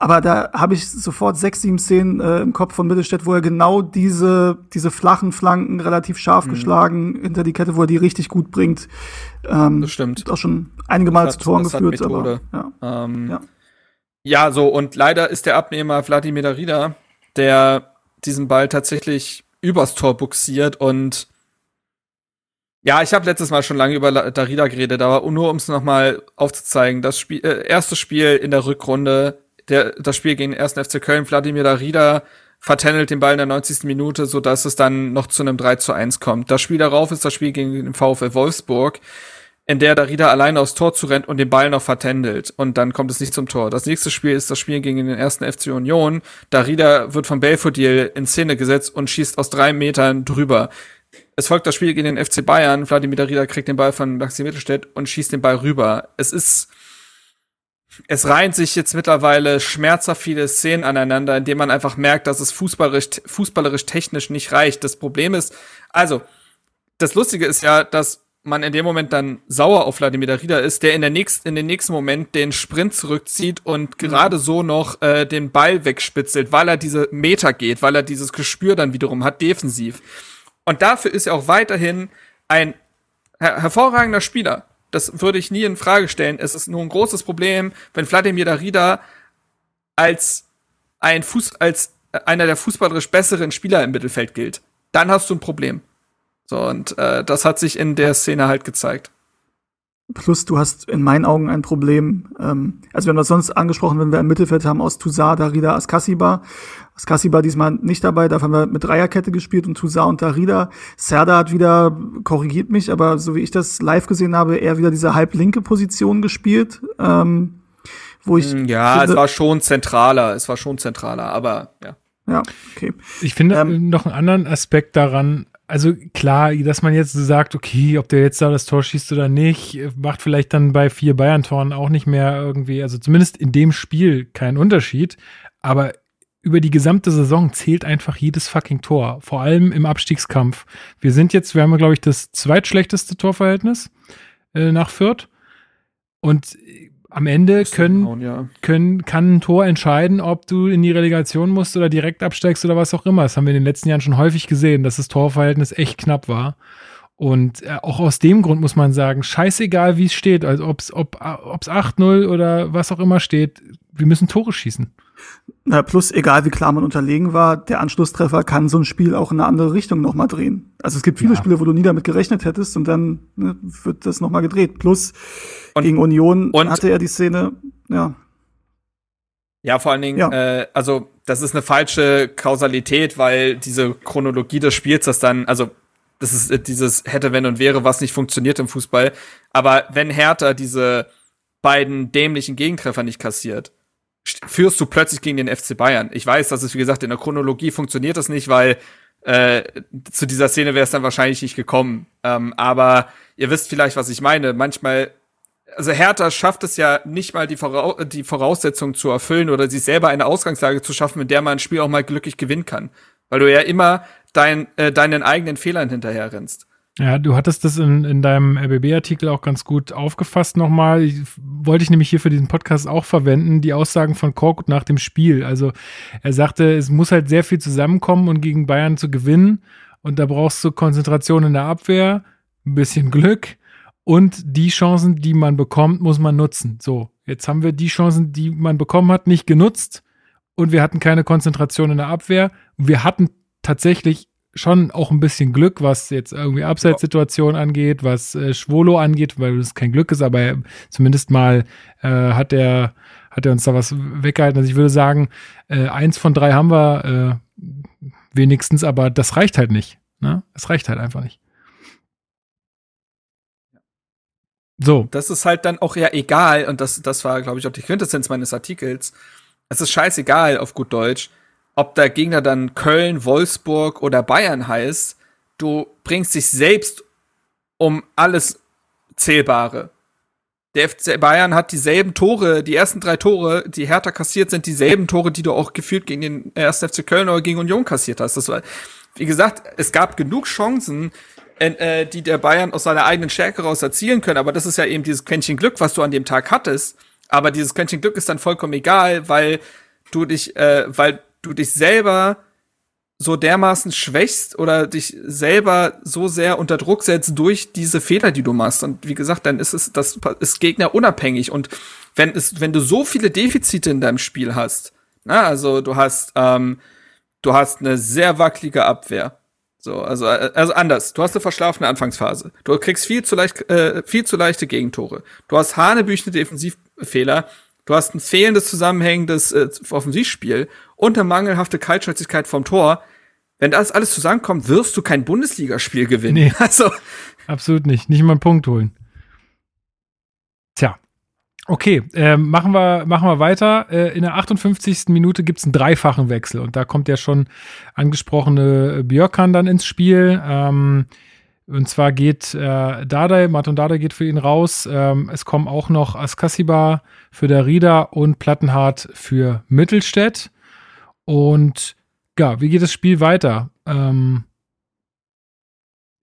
Aber da habe ich sofort sechs, sieben Szenen äh, im Kopf von Mittelstädt, wo er genau diese, diese flachen Flanken relativ scharf mhm. geschlagen hinter die Kette, wo er die richtig gut bringt. Ähm, das stimmt. Auch schon einige Mal zu Toren geführt. Aber, ja. Ähm, ja. ja, so, und leider ist der Abnehmer Vladimir Darida, der diesen Ball tatsächlich übers Tor buxiert und ja, ich habe letztes Mal schon lange über Darida geredet, aber nur um es nochmal aufzuzeigen, das Spiel, äh, erste Spiel in der Rückrunde, der, das Spiel gegen den 1. FC Köln, Wladimir Darida vertändelt den Ball in der 90. Minute, so dass es dann noch zu einem 3 zu 1 kommt. Das Spiel darauf ist das Spiel gegen den VfL Wolfsburg, in der Darida alleine aufs Tor zu rennt und den Ball noch vertändelt. Und dann kommt es nicht zum Tor. Das nächste Spiel ist das Spiel gegen den ersten FC Union. Darida wird von Belfodil in Szene gesetzt und schießt aus drei Metern drüber. Es folgt das Spiel gegen den FC Bayern. Vladimir Darida kriegt den Ball von Maxi Mittelstädt und schießt den Ball rüber. Es ist, es reihen sich jetzt mittlerweile schmerzhaft viele Szenen aneinander, in denen man einfach merkt, dass es fußballerisch, fußballerisch technisch nicht reicht. Das Problem ist, also, das Lustige ist ja, dass man in dem Moment dann sauer auf Vladimir Darida ist, der in, der nächsten, in den nächsten Moment den Sprint zurückzieht und mhm. gerade so noch äh, den Ball wegspitzelt, weil er diese Meter geht, weil er dieses Gespür dann wiederum hat, defensiv. Und dafür ist er auch weiterhin ein her hervorragender Spieler. Das würde ich nie in Frage stellen. Es ist nur ein großes Problem, wenn Vladimir Darida als ein Fuß, als einer der fußballerisch besseren Spieler im Mittelfeld gilt. Dann hast du ein Problem. So, und äh, das hat sich in der Szene halt gezeigt. Plus, du hast in meinen Augen ein Problem. Ähm, also, wir haben das sonst angesprochen, wenn wir im Mittelfeld haben aus Toussaint, Darida, Askasiba. Askasiba diesmal nicht dabei, dafür haben wir mit Dreierkette gespielt und Toussaint und Darida. Serda hat wieder, korrigiert mich, aber so wie ich das live gesehen habe, eher wieder diese halblinke Position gespielt. Ähm, wo ich. Hm, ja, finde, es war schon zentraler, es war schon zentraler, aber ja. Ja, okay. Ich finde ähm, noch einen anderen Aspekt daran, also klar, dass man jetzt sagt, okay, ob der jetzt da das Tor schießt oder nicht, macht vielleicht dann bei vier Bayern-Toren auch nicht mehr irgendwie, also zumindest in dem Spiel keinen Unterschied. Aber über die gesamte Saison zählt einfach jedes fucking Tor, vor allem im Abstiegskampf. Wir sind jetzt, wir haben, glaube ich, das zweitschlechteste Torverhältnis äh, nach Fürth. Und am Ende können, hauen, ja. können, kann ein Tor entscheiden, ob du in die Relegation musst oder direkt absteigst oder was auch immer. Das haben wir in den letzten Jahren schon häufig gesehen, dass das Torverhältnis echt knapp war. Und äh, auch aus dem Grund muss man sagen, scheißegal wie es steht, also ob's, ob es 8-0 oder was auch immer steht, wir müssen Tore schießen. Na, plus, egal wie klar man unterlegen war, der Anschlusstreffer kann so ein Spiel auch in eine andere Richtung nochmal drehen. Also es gibt viele ja. Spiele, wo du nie damit gerechnet hättest und dann ne, wird das nochmal gedreht. Plus, und, gegen Union und, hatte er die Szene, ja. Ja, vor allen Dingen, ja. Äh, also das ist eine falsche Kausalität, weil diese Chronologie des Spiels, das dann, also das ist äh, dieses hätte, wenn und wäre, was nicht funktioniert im Fußball. Aber wenn Hertha diese beiden dämlichen Gegentreffer nicht kassiert, führst du plötzlich gegen den FC Bayern. Ich weiß, dass es, wie gesagt, in der Chronologie funktioniert das nicht, weil äh, zu dieser Szene wäre es dann wahrscheinlich nicht gekommen. Ähm, aber ihr wisst vielleicht, was ich meine. Manchmal, also Hertha schafft es ja nicht mal die, Voraus die Voraussetzungen zu erfüllen oder sich selber eine Ausgangslage zu schaffen, in der man ein Spiel auch mal glücklich gewinnen kann. Weil du ja immer dein, äh, deinen eigenen Fehlern hinterher rennst. Ja, du hattest das in, in deinem RBB-Artikel auch ganz gut aufgefasst nochmal. Ich, wollte ich nämlich hier für diesen Podcast auch verwenden, die Aussagen von Korkut nach dem Spiel. Also er sagte, es muss halt sehr viel zusammenkommen und gegen Bayern zu gewinnen. Und da brauchst du Konzentration in der Abwehr, ein bisschen Glück und die Chancen, die man bekommt, muss man nutzen. So, jetzt haben wir die Chancen, die man bekommen hat, nicht genutzt und wir hatten keine Konzentration in der Abwehr. Wir hatten tatsächlich schon auch ein bisschen Glück, was jetzt irgendwie Abseitssituation angeht, was äh, Schwolo angeht, weil es kein Glück ist, aber zumindest mal äh, hat er hat er uns da was weggehalten. Also ich würde sagen, äh, eins von drei haben wir äh, wenigstens, aber das reicht halt nicht. Ne? Es reicht halt einfach nicht. So. Das ist halt dann auch ja egal, und das, das war, glaube ich, auch die Quintessenz meines Artikels. Es ist scheißegal auf gut Deutsch, ob der Gegner dann Köln, Wolfsburg oder Bayern heißt, du bringst dich selbst um alles Zählbare. Der FC Bayern hat dieselben Tore, die ersten drei Tore, die Hertha kassiert, sind dieselben Tore, die du auch gefühlt gegen den ersten FC Köln oder gegen Union kassiert hast. Das war, wie gesagt, es gab genug Chancen, äh, die der Bayern aus seiner eigenen Stärke raus erzielen können, aber das ist ja eben dieses Quäntchen Glück, was du an dem Tag hattest. Aber dieses Quäntchen Glück ist dann vollkommen egal, weil du dich, äh, weil du dich selber so dermaßen schwächst oder dich selber so sehr unter Druck setzt durch diese Fehler, die du machst. Und wie gesagt, dann ist es, das ist Gegner unabhängig. Und wenn es, wenn du so viele Defizite in deinem Spiel hast, na, also du hast, ähm, du hast eine sehr wackelige Abwehr. So, also, also anders. Du hast eine verschlafene Anfangsphase. Du kriegst viel zu leicht, äh, viel zu leichte Gegentore. Du hast hanebüchene Defensivfehler. Du hast ein fehlendes zusammenhängendes äh, Offensivspiel und eine mangelhafte Kaltschnäuzigkeit vom Tor. Wenn das alles zusammenkommt, wirst du kein Bundesligaspiel gewinnen. Nee, also absolut nicht. Nicht mal einen Punkt holen. Tja. Okay, äh, machen, wir, machen wir weiter. Äh, in der 58. Minute gibt's einen dreifachen Wechsel und da kommt ja schon angesprochene Björkan dann ins Spiel. Ähm, und zwar geht äh, Dardai, Martin Dardai geht für ihn raus. Ähm, es kommen auch noch Askasiba für Darida und Plattenhardt für Mittelstädt. Und ja, wie geht das Spiel weiter? Ähm,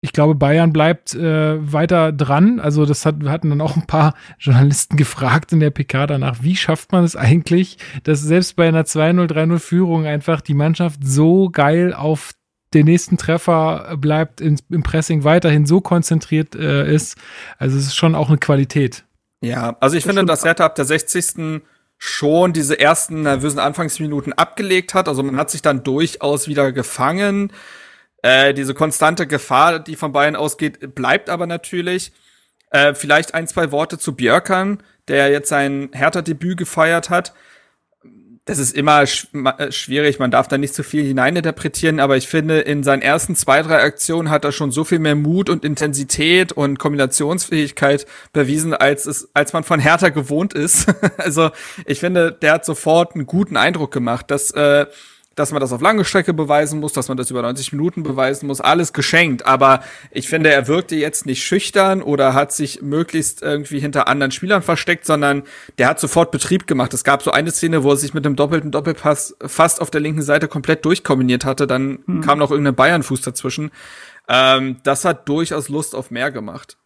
ich glaube, Bayern bleibt äh, weiter dran. Also, das hat, hatten dann auch ein paar Journalisten gefragt in der PK danach, wie schafft man es eigentlich, dass selbst bei einer 2-0, 3-0 Führung einfach die Mannschaft so geil auf den nächsten Treffer bleibt ins, im Pressing weiterhin so konzentriert äh, ist. Also es ist schon auch eine Qualität. Ja, also ich das finde, dass Hertha ab der 60. schon diese ersten nervösen Anfangsminuten abgelegt hat. Also man hat sich dann durchaus wieder gefangen. Äh, diese konstante Gefahr, die von Bayern ausgeht, bleibt aber natürlich. Äh, vielleicht ein, zwei Worte zu Björkern, der jetzt sein Hertha-Debüt gefeiert hat das ist immer sch äh, schwierig, man darf da nicht zu viel hineininterpretieren, aber ich finde, in seinen ersten zwei, drei Aktionen hat er schon so viel mehr Mut und Intensität und Kombinationsfähigkeit bewiesen, als es, als man von Hertha gewohnt ist. also ich finde, der hat sofort einen guten Eindruck gemacht, dass äh, dass man das auf lange Strecke beweisen muss, dass man das über 90 Minuten beweisen muss, alles geschenkt. Aber ich finde, er wirkte jetzt nicht schüchtern oder hat sich möglichst irgendwie hinter anderen Spielern versteckt, sondern der hat sofort Betrieb gemacht. Es gab so eine Szene, wo er sich mit einem doppelten Doppelpass fast auf der linken Seite komplett durchkombiniert hatte. Dann hm. kam noch irgendein Bayern-Fuß dazwischen. Ähm, das hat durchaus Lust auf mehr gemacht.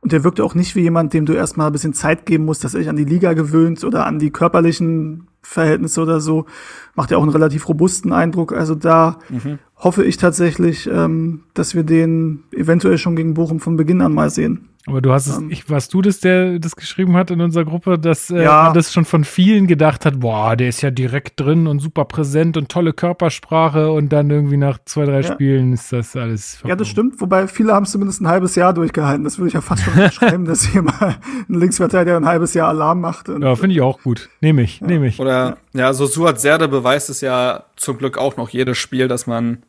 Und der wirkte auch nicht wie jemand, dem du erstmal ein bisschen Zeit geben musst, dass er sich an die Liga gewöhnt oder an die körperlichen Verhältnisse oder so, macht ja auch einen relativ robusten Eindruck. Also da mhm. hoffe ich tatsächlich, ähm, dass wir den eventuell schon gegen Bochum von Beginn an mal sehen. Aber du hast es, ähm, ich, warst du das, der das geschrieben hat in unserer Gruppe, dass äh, ja. man das schon von vielen gedacht hat, boah, der ist ja direkt drin und super präsent und tolle Körpersprache und dann irgendwie nach zwei, drei ja. Spielen ist das alles. Verkommen. Ja, das stimmt, wobei viele haben es zumindest ein halbes Jahr durchgehalten. Das würde ich ja fast schon schreiben, dass hier mal ein Linksverteidiger ein halbes Jahr Alarm macht. ja, finde ich auch gut. Nehme ich, ja. nehme ich. Oder, ja, so Suat Serde beweist es ja zum Glück auch noch jedes Spiel, dass man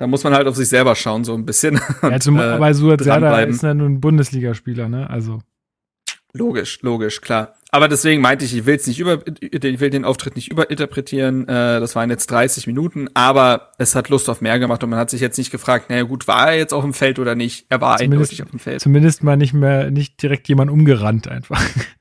da muss man halt auf sich selber schauen, so ein bisschen. Ja, zum, äh, aber Suat Serdar ist ja nun ein Bundesligaspieler, ne? Also. Logisch, logisch, klar. Aber deswegen meinte ich, ich will es nicht über, ich will den Auftritt nicht überinterpretieren. Äh, das waren jetzt 30 Minuten, aber es hat Lust auf mehr gemacht und man hat sich jetzt nicht gefragt, naja gut, war er jetzt auf dem Feld oder nicht? Er war zumindest, eindeutig auf dem Feld. Zumindest mal nicht mehr, nicht direkt jemand umgerannt einfach.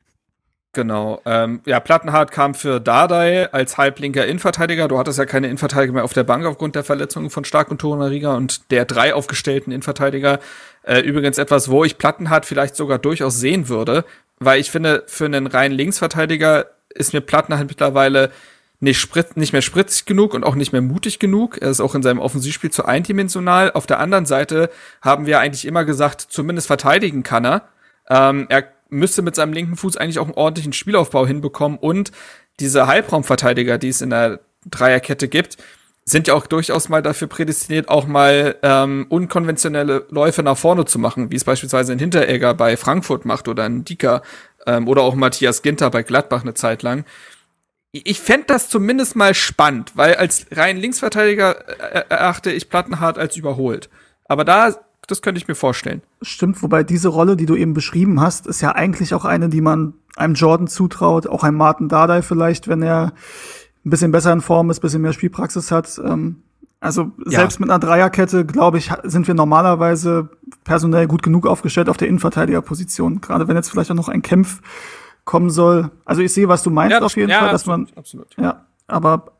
Genau. Ähm, ja, Plattenhardt kam für Dardai als halblinker Innenverteidiger. Du hattest ja keine Innenverteidiger mehr auf der Bank aufgrund der Verletzungen von Stark und Torunariga und der drei aufgestellten Innenverteidiger. Äh, übrigens etwas, wo ich Plattenhardt vielleicht sogar durchaus sehen würde, weil ich finde, für einen reinen Linksverteidiger ist mir Plattenhardt mittlerweile nicht, spritz, nicht mehr spritzig genug und auch nicht mehr mutig genug. Er ist auch in seinem Offensivspiel zu eindimensional. Auf der anderen Seite haben wir eigentlich immer gesagt, zumindest verteidigen kann er. Ähm, er müsste mit seinem linken Fuß eigentlich auch einen ordentlichen Spielaufbau hinbekommen und diese Halbraumverteidiger, die es in der Dreierkette gibt, sind ja auch durchaus mal dafür prädestiniert, auch mal ähm, unkonventionelle Läufe nach vorne zu machen, wie es beispielsweise ein Hinteregger bei Frankfurt macht oder ein Dika ähm, oder auch Matthias Ginter bei Gladbach eine Zeit lang. Ich fände das zumindest mal spannend, weil als rein Linksverteidiger äh, erachte ich Plattenhardt als überholt. Aber da das könnte ich mir vorstellen. Stimmt, wobei diese Rolle, die du eben beschrieben hast, ist ja eigentlich auch eine, die man einem Jordan zutraut, auch einem Martin Dardai vielleicht, wenn er ein bisschen besser in Form ist, ein bisschen mehr Spielpraxis hat. Ähm, also ja. selbst mit einer Dreierkette, glaube ich, sind wir normalerweise personell gut genug aufgestellt auf der Innenverteidigerposition. Gerade wenn jetzt vielleicht auch noch ein Kämpf kommen soll. Also ich sehe, was du meinst ja, auf jeden ja, Fall, dass absolut, man absolut. ja, aber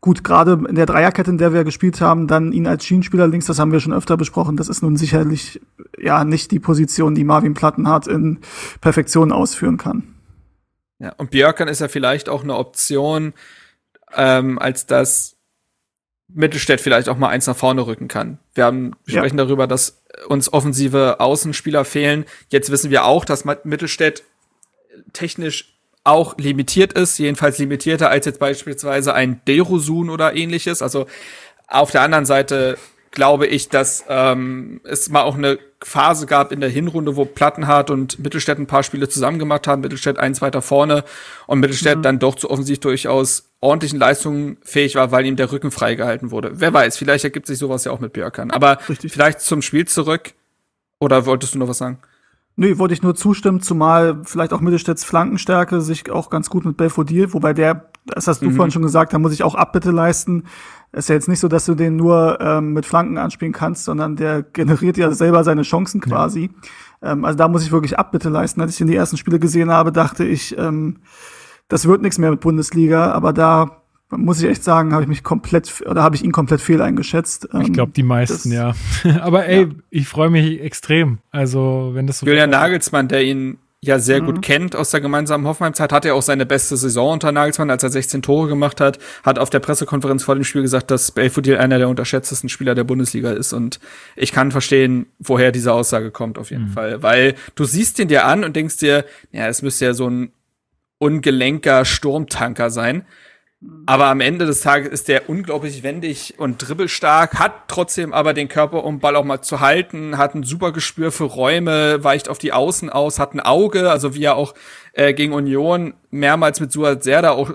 Gut, gerade in der Dreierkette, in der wir gespielt haben, dann ihn als Schienenspieler links, das haben wir schon öfter besprochen. Das ist nun sicherlich ja nicht die Position, die Marvin Plattenhardt in Perfektion ausführen kann. Ja, und Björkan ist ja vielleicht auch eine Option, ähm, als dass Mittelstädt vielleicht auch mal eins nach vorne rücken kann. Wir haben wir sprechen ja. darüber, dass uns offensive Außenspieler fehlen. Jetzt wissen wir auch, dass Mittelstädt technisch auch limitiert ist, jedenfalls limitierter als jetzt beispielsweise ein Derosun oder ähnliches. Also auf der anderen Seite glaube ich, dass ähm, es mal auch eine Phase gab in der Hinrunde, wo Plattenhardt und Mittelstädt ein paar Spiele zusammen gemacht haben, Mittelstädt eins weiter vorne und Mittelstädt mhm. dann doch zu offensichtlich durchaus ordentlichen Leistungen fähig war, weil ihm der Rücken freigehalten wurde. Wer weiß, vielleicht ergibt sich sowas ja auch mit Björkern. Aber Richtig. vielleicht zum Spiel zurück. Oder wolltest du noch was sagen? Nee, wollte ich nur zustimmen, zumal vielleicht auch Mittelstädts Flankenstärke sich auch ganz gut mit Belfodil, wobei der, das hast du mhm. vorhin schon gesagt, da muss ich auch Abbitte leisten. Ist ja jetzt nicht so, dass du den nur ähm, mit Flanken anspielen kannst, sondern der generiert ja selber seine Chancen quasi. Ja. Ähm, also da muss ich wirklich Abbitte leisten. Als ich den die ersten Spiele gesehen habe, dachte ich, ähm, das wird nichts mehr mit Bundesliga, aber da muss ich echt sagen, habe ich mich komplett oder habe ich ihn komplett fehl eingeschätzt. Ich ähm, glaube die meisten, das, ja. Aber ey, ja. ich freue mich extrem. Also wenn das so Julian Nagelsmann, der ihn ja sehr mhm. gut kennt aus der gemeinsamen Hoffenheim-Zeit, hat er auch seine beste Saison unter Nagelsmann, als er 16 Tore gemacht hat, hat auf der Pressekonferenz vor dem Spiel gesagt, dass Belfodil einer der unterschätztesten Spieler der Bundesliga ist und ich kann verstehen, woher diese Aussage kommt auf jeden mhm. Fall, weil du siehst ihn dir an und denkst dir, ja, es müsste ja so ein ungelenker Sturmtanker sein aber am Ende des Tages ist der unglaublich wendig und dribbelstark, hat trotzdem aber den Körper, um Ball auch mal zu halten, hat ein super Gespür für Räume, weicht auf die Außen aus, hat ein Auge, also wie er auch äh, gegen Union mehrmals mit Suat Serda auch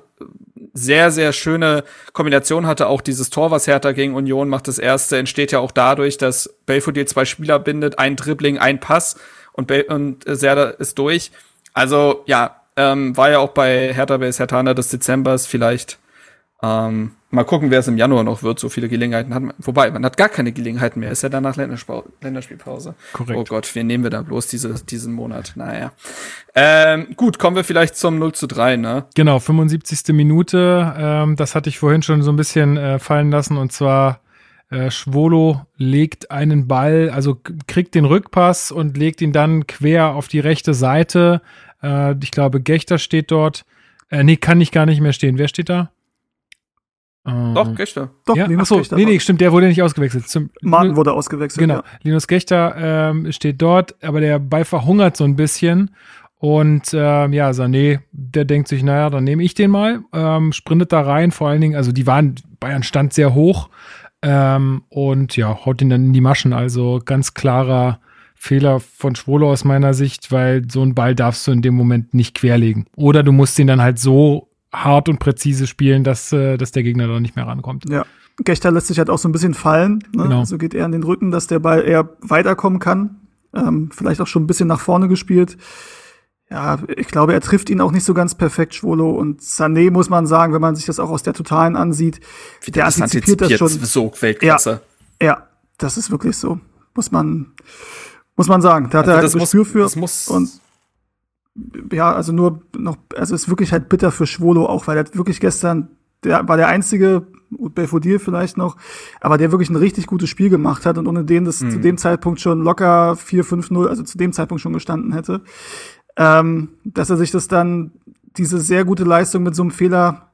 sehr, sehr schöne Kombination hatte. Auch dieses Tor, was Hertha gegen Union macht, das erste, entsteht ja auch dadurch, dass Belfodil zwei Spieler bindet, ein Dribbling, ein Pass und, Bel und Serda ist durch. Also ja, ähm, war ja auch bei Hertha Base Hertana des Dezembers vielleicht. Ähm, mal gucken, wer es im Januar noch wird. So viele Gelegenheiten hat man. Wobei, man hat gar keine Gelegenheiten mehr. Ist ja danach Länderspielpause. Korrekt. Oh Gott, wen nehmen wir da bloß diese, diesen Monat? Naja. Ähm, gut, kommen wir vielleicht zum 0 zu 3, ne? Genau, 75. Minute. Ähm, das hatte ich vorhin schon so ein bisschen äh, fallen lassen. Und zwar äh, Schwolo legt einen Ball, also kriegt den Rückpass und legt ihn dann quer auf die rechte Seite. Äh, ich glaube, Gechter steht dort. Äh, nee, kann ich gar nicht mehr stehen. Wer steht da? Äh, Doch, Gechter. Doch, ja? Linus Achso, Gechter. Nee, nee, stimmt, der wurde nicht ausgewechselt. Zum, Martin wurde ausgewechselt. Genau. Ja. Linus Gechter ähm, steht dort, aber der Ball verhungert so ein bisschen. Und ähm, ja, Sané, der denkt sich, naja, dann nehme ich den mal, ähm, sprintet da rein, vor allen Dingen, also die waren, Bayern stand sehr hoch ähm, und ja, haut ihn dann in die Maschen. Also ganz klarer Fehler von Schwolo aus meiner Sicht, weil so einen Ball darfst du in dem Moment nicht querlegen. Oder du musst ihn dann halt so hart und präzise spielen, dass, äh, dass der Gegner da nicht mehr rankommt. Ja. Gechter lässt sich halt auch so ein bisschen fallen. Ne? Genau. So geht er in den Rücken, dass der Ball eher weiterkommen kann. Ähm, vielleicht auch schon ein bisschen nach vorne gespielt. Ja, ich glaube, er trifft ihn auch nicht so ganz perfekt, Schwolo. Und Sané muss man sagen, wenn man sich das auch aus der Totalen ansieht, Wie der antizipiert, antizipiert das schon. So Weltklasse. Ja, ja, das ist wirklich so. Muss man, muss man sagen. Da hat also er halt ein Gespür für. Das muss, und ja, also nur noch, also ist wirklich halt bitter für Schwolo auch, weil er wirklich gestern, der war der einzige, Belfodil vielleicht noch, aber der wirklich ein richtig gutes Spiel gemacht hat und ohne den das mhm. zu dem Zeitpunkt schon locker 4-5-0, also zu dem Zeitpunkt schon gestanden hätte, ähm, dass er sich das dann, diese sehr gute Leistung mit so einem Fehler,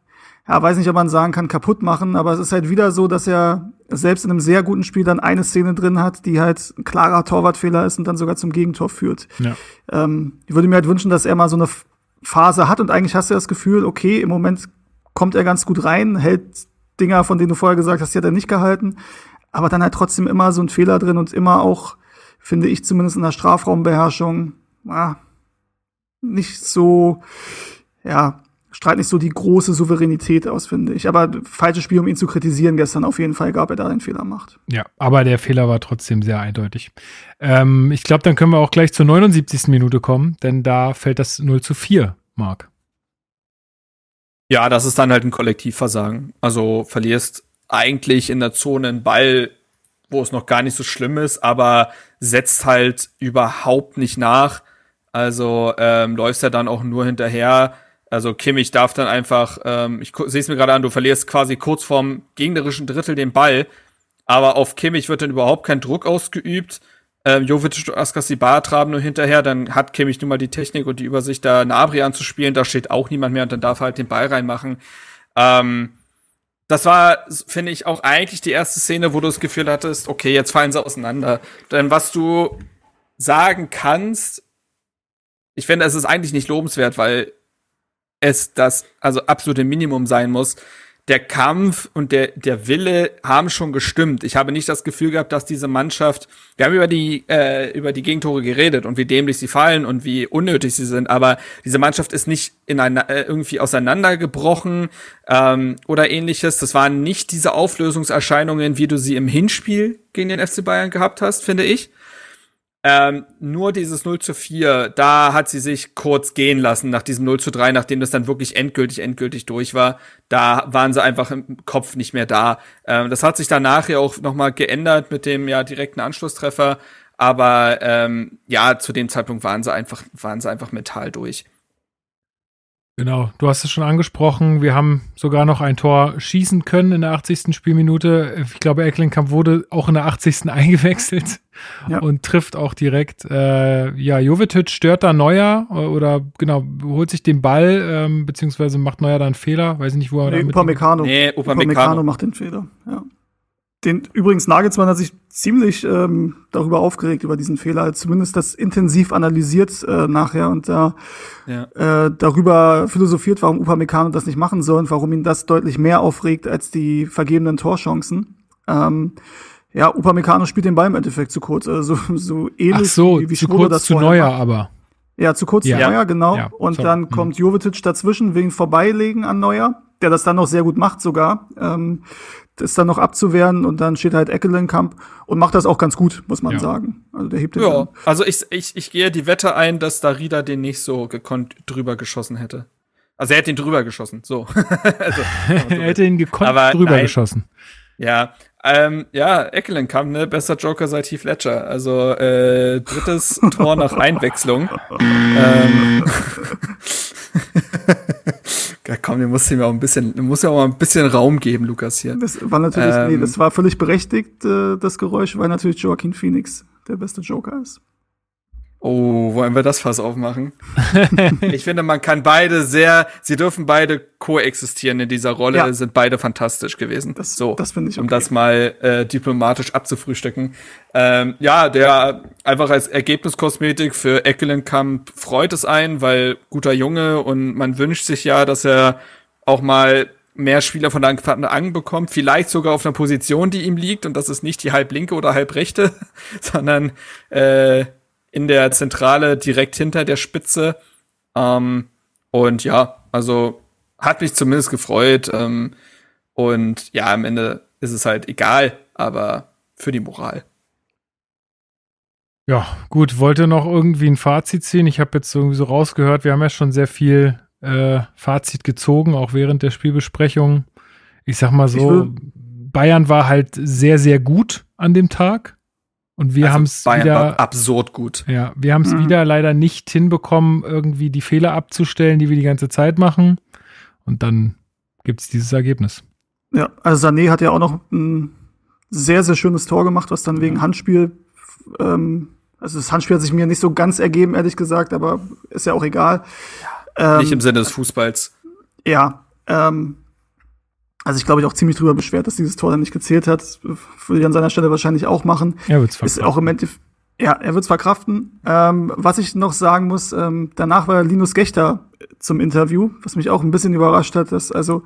ja, weiß nicht, ob man sagen kann, kaputt machen, aber es ist halt wieder so, dass er selbst in einem sehr guten Spiel dann eine Szene drin hat, die halt ein klarer Torwartfehler ist und dann sogar zum Gegentor führt. Ja. Ähm, ich würde mir halt wünschen, dass er mal so eine Phase hat und eigentlich hast du das Gefühl, okay, im Moment kommt er ganz gut rein, hält Dinger, von denen du vorher gesagt hast, die hat er nicht gehalten. Aber dann halt trotzdem immer so ein Fehler drin und immer auch, finde ich zumindest in der Strafraumbeherrschung, ah, nicht so, ja, strahlt nicht so die große Souveränität aus, finde ich. Aber falsches Spiel, um ihn zu kritisieren gestern auf jeden Fall, gab er da einen Fehler macht. Ja, aber der Fehler war trotzdem sehr eindeutig. Ähm, ich glaube, dann können wir auch gleich zur 79. Minute kommen, denn da fällt das 0 zu 4, Marc. Ja, das ist dann halt ein Kollektivversagen. Also verlierst eigentlich in der Zone einen Ball, wo es noch gar nicht so schlimm ist, aber setzt halt überhaupt nicht nach. Also ähm, läufst ja dann auch nur hinterher. Also Kimmich darf dann einfach, ähm, ich sehe es mir gerade an, du verlierst quasi kurz vorm gegnerischen Drittel den Ball, aber auf Kimmich wird dann überhaupt kein Druck ausgeübt ähm, Jovic und Askasibar traben nur hinterher, dann hat Kimmich nun mal die Technik und die Übersicht, da Nabri anzuspielen, da steht auch niemand mehr und dann darf er halt den Ball reinmachen. Ähm, das war, finde ich, auch eigentlich die erste Szene, wo du das Gefühl hattest, okay, jetzt fallen sie auseinander. Denn was du sagen kannst, ich finde, es ist eigentlich nicht lobenswert, weil es das also absolute Minimum sein muss, der Kampf und der, der Wille haben schon gestimmt. Ich habe nicht das Gefühl gehabt, dass diese Mannschaft, wir haben über die, äh, über die Gegentore geredet und wie dämlich sie fallen und wie unnötig sie sind, aber diese Mannschaft ist nicht in einer, äh, irgendwie auseinandergebrochen ähm, oder ähnliches. Das waren nicht diese Auflösungserscheinungen, wie du sie im Hinspiel gegen den FC Bayern gehabt hast, finde ich. Ähm, nur dieses 0 zu 4, da hat sie sich kurz gehen lassen nach diesem 0 zu 3, nachdem das dann wirklich endgültig, endgültig durch war. Da waren sie einfach im Kopf nicht mehr da. Ähm, das hat sich danach ja auch nochmal geändert mit dem ja direkten Anschlusstreffer. Aber ähm, ja, zu dem Zeitpunkt waren sie einfach, waren sie einfach mental durch. Genau, du hast es schon angesprochen. Wir haben sogar noch ein Tor schießen können in der 80. Spielminute. Ich glaube, Ecklenkamp wurde auch in der 80. eingewechselt ja. und trifft auch direkt. Äh, ja, Jovetic stört da Neuer oder genau, holt sich den Ball, ähm, beziehungsweise macht Neuer da einen Fehler. Weiß ich nicht, wo er nee, Upamecano. Nee, Upamecano. Upamecano macht den Fehler, ja. Den übrigens Nagelsmann hat sich ziemlich ähm, darüber aufgeregt über diesen Fehler, zumindest das intensiv analysiert äh, nachher und da ja. äh, darüber philosophiert, warum Upamecano das nicht machen soll und warum ihn das deutlich mehr aufregt als die vergebenen Torchancen. Ähm, ja, Upamecano spielt den Ball im Endeffekt zu kurz, also so, so ähnlich Ach so, wie, wie zu kurz das zu Neuer macht. aber. Ja, zu kurz ja. zu Neuer, genau. Ja, und sorry. dann kommt hm. Jovetic dazwischen, will ihn vorbeilegen an Neuer, der das dann noch sehr gut macht sogar. Ähm, das dann noch abzuwehren und dann steht halt Eckelenkamp und macht das auch ganz gut, muss man ja. sagen. Also der hebt den Ja, dann. also ich, ich, ich gehe die Wette ein, dass Darida den nicht so gekonnt drüber geschossen hätte. Also er hätte ihn drüber geschossen, so. also, so er hätte ihn gekonnt Aber drüber nein. geschossen. Ja, ähm, ja, Eckelenkamp, ne, bester Joker seit Heath Ledger. Also äh, drittes Tor nach Einwechslung. ähm, ja, komm, du musst ihm auch ein bisschen, du musst ja auch mal ein bisschen Raum geben, Lukas hier. Das war natürlich, ähm, nee, das war völlig berechtigt, äh, das Geräusch, weil natürlich Joaquin Phoenix der beste Joker ist. Oh, wollen wir das Fass aufmachen? ich finde, man kann beide sehr, sie dürfen beide koexistieren in dieser Rolle, ja. sind beide fantastisch gewesen. Das, so, das finde ich okay. Um das mal äh, diplomatisch abzufrühstücken. Ähm, ja, der einfach als Ergebniskosmetik für Eckelenkamp freut es ein, weil guter Junge und man wünscht sich ja, dass er auch mal mehr Spieler von der Ang bekommt, vielleicht sogar auf einer Position, die ihm liegt und das ist nicht die halblinke oder halbrechte, sondern äh, in der Zentrale direkt hinter der Spitze. Ähm, und ja, also hat mich zumindest gefreut. Ähm, und ja, am Ende ist es halt egal, aber für die Moral. Ja, gut, wollte noch irgendwie ein Fazit ziehen. Ich habe jetzt irgendwie so rausgehört, wir haben ja schon sehr viel äh, Fazit gezogen, auch während der Spielbesprechung. Ich sag mal so, Bayern war halt sehr, sehr gut an dem Tag. Und wir Also haben es wieder, absurd gut. ja, wir haben es Mhm. wieder leider nicht hinbekommen, irgendwie die Fehler abzustellen, die wir die ganze Zeit machen. Und dann gibt es dieses Ergebnis. Ja, also Sané hat ja auch noch ein sehr, sehr schönes Tor gemacht, was dann wegen Handspiel, ähm, also das Handspiel hat sich mir nicht so ganz ergeben, ehrlich gesagt, aber ist ja auch egal. Ähm, Nicht im Sinne des Fußballs. Ja, ähm, also ich glaube, ich auch ziemlich drüber beschwert, dass dieses Tor dann nicht gezählt hat. Würde ich an seiner Stelle wahrscheinlich auch machen. Er wird's Ist verkraften. auch im Endeffekt, ja, er wird es verkraften. Ähm, was ich noch sagen muss, ähm, danach war Linus Gechter zum Interview, was mich auch ein bisschen überrascht hat. Dass, also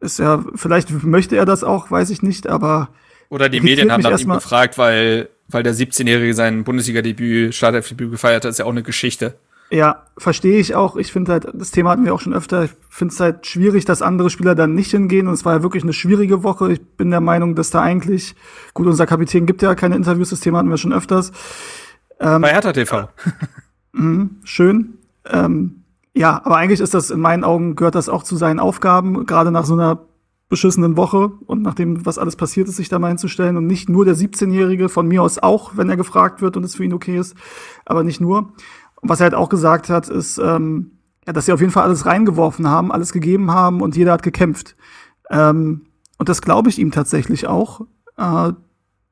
ist ja, vielleicht möchte er das auch, weiß ich nicht, aber Oder die Medien haben nach ihm gefragt, weil, weil der 17-Jährige sein Bundesliga-Debüt, Startelfdebüt gefeiert hat, ist ja auch eine Geschichte. Ja, verstehe ich auch. Ich finde halt, das Thema hatten wir auch schon öfter. Ich finde es halt schwierig, dass andere Spieler dann nicht hingehen. Und es war ja wirklich eine schwierige Woche. Ich bin der Meinung, dass da eigentlich, gut, unser Kapitän gibt ja keine Interviews, das Thema hatten wir schon öfters. Ähm, Bei Hertha TV. Mhm, schön. Ähm, ja, aber eigentlich ist das in meinen Augen gehört das auch zu seinen Aufgaben, gerade nach so einer beschissenen Woche und nachdem, was alles passiert ist, sich da mal hinzustellen und nicht nur der 17-Jährige, von mir aus auch, wenn er gefragt wird und es für ihn okay ist, aber nicht nur. Und was er halt auch gesagt hat, ist, ähm, ja, dass sie auf jeden Fall alles reingeworfen haben, alles gegeben haben und jeder hat gekämpft. Ähm, und das glaube ich ihm tatsächlich auch. Äh,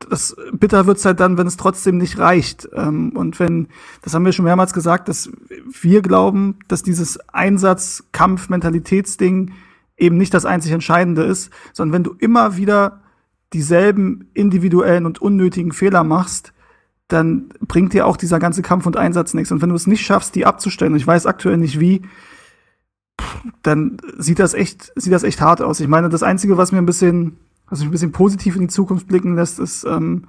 das bitter wird's halt dann, wenn es trotzdem nicht reicht. Ähm, und wenn, das haben wir schon mehrmals gesagt, dass wir glauben, dass dieses Einsatz-Kampf-Mentalitätsding eben nicht das einzig Entscheidende ist, sondern wenn du immer wieder dieselben individuellen und unnötigen Fehler machst, dann bringt dir auch dieser ganze Kampf und Einsatz nichts. Und wenn du es nicht schaffst, die abzustellen, und ich weiß aktuell nicht wie, dann sieht das echt, sieht das echt hart aus. Ich meine, das Einzige, was mir ein bisschen, was mich ein bisschen positiv in die Zukunft blicken lässt, ist, ähm,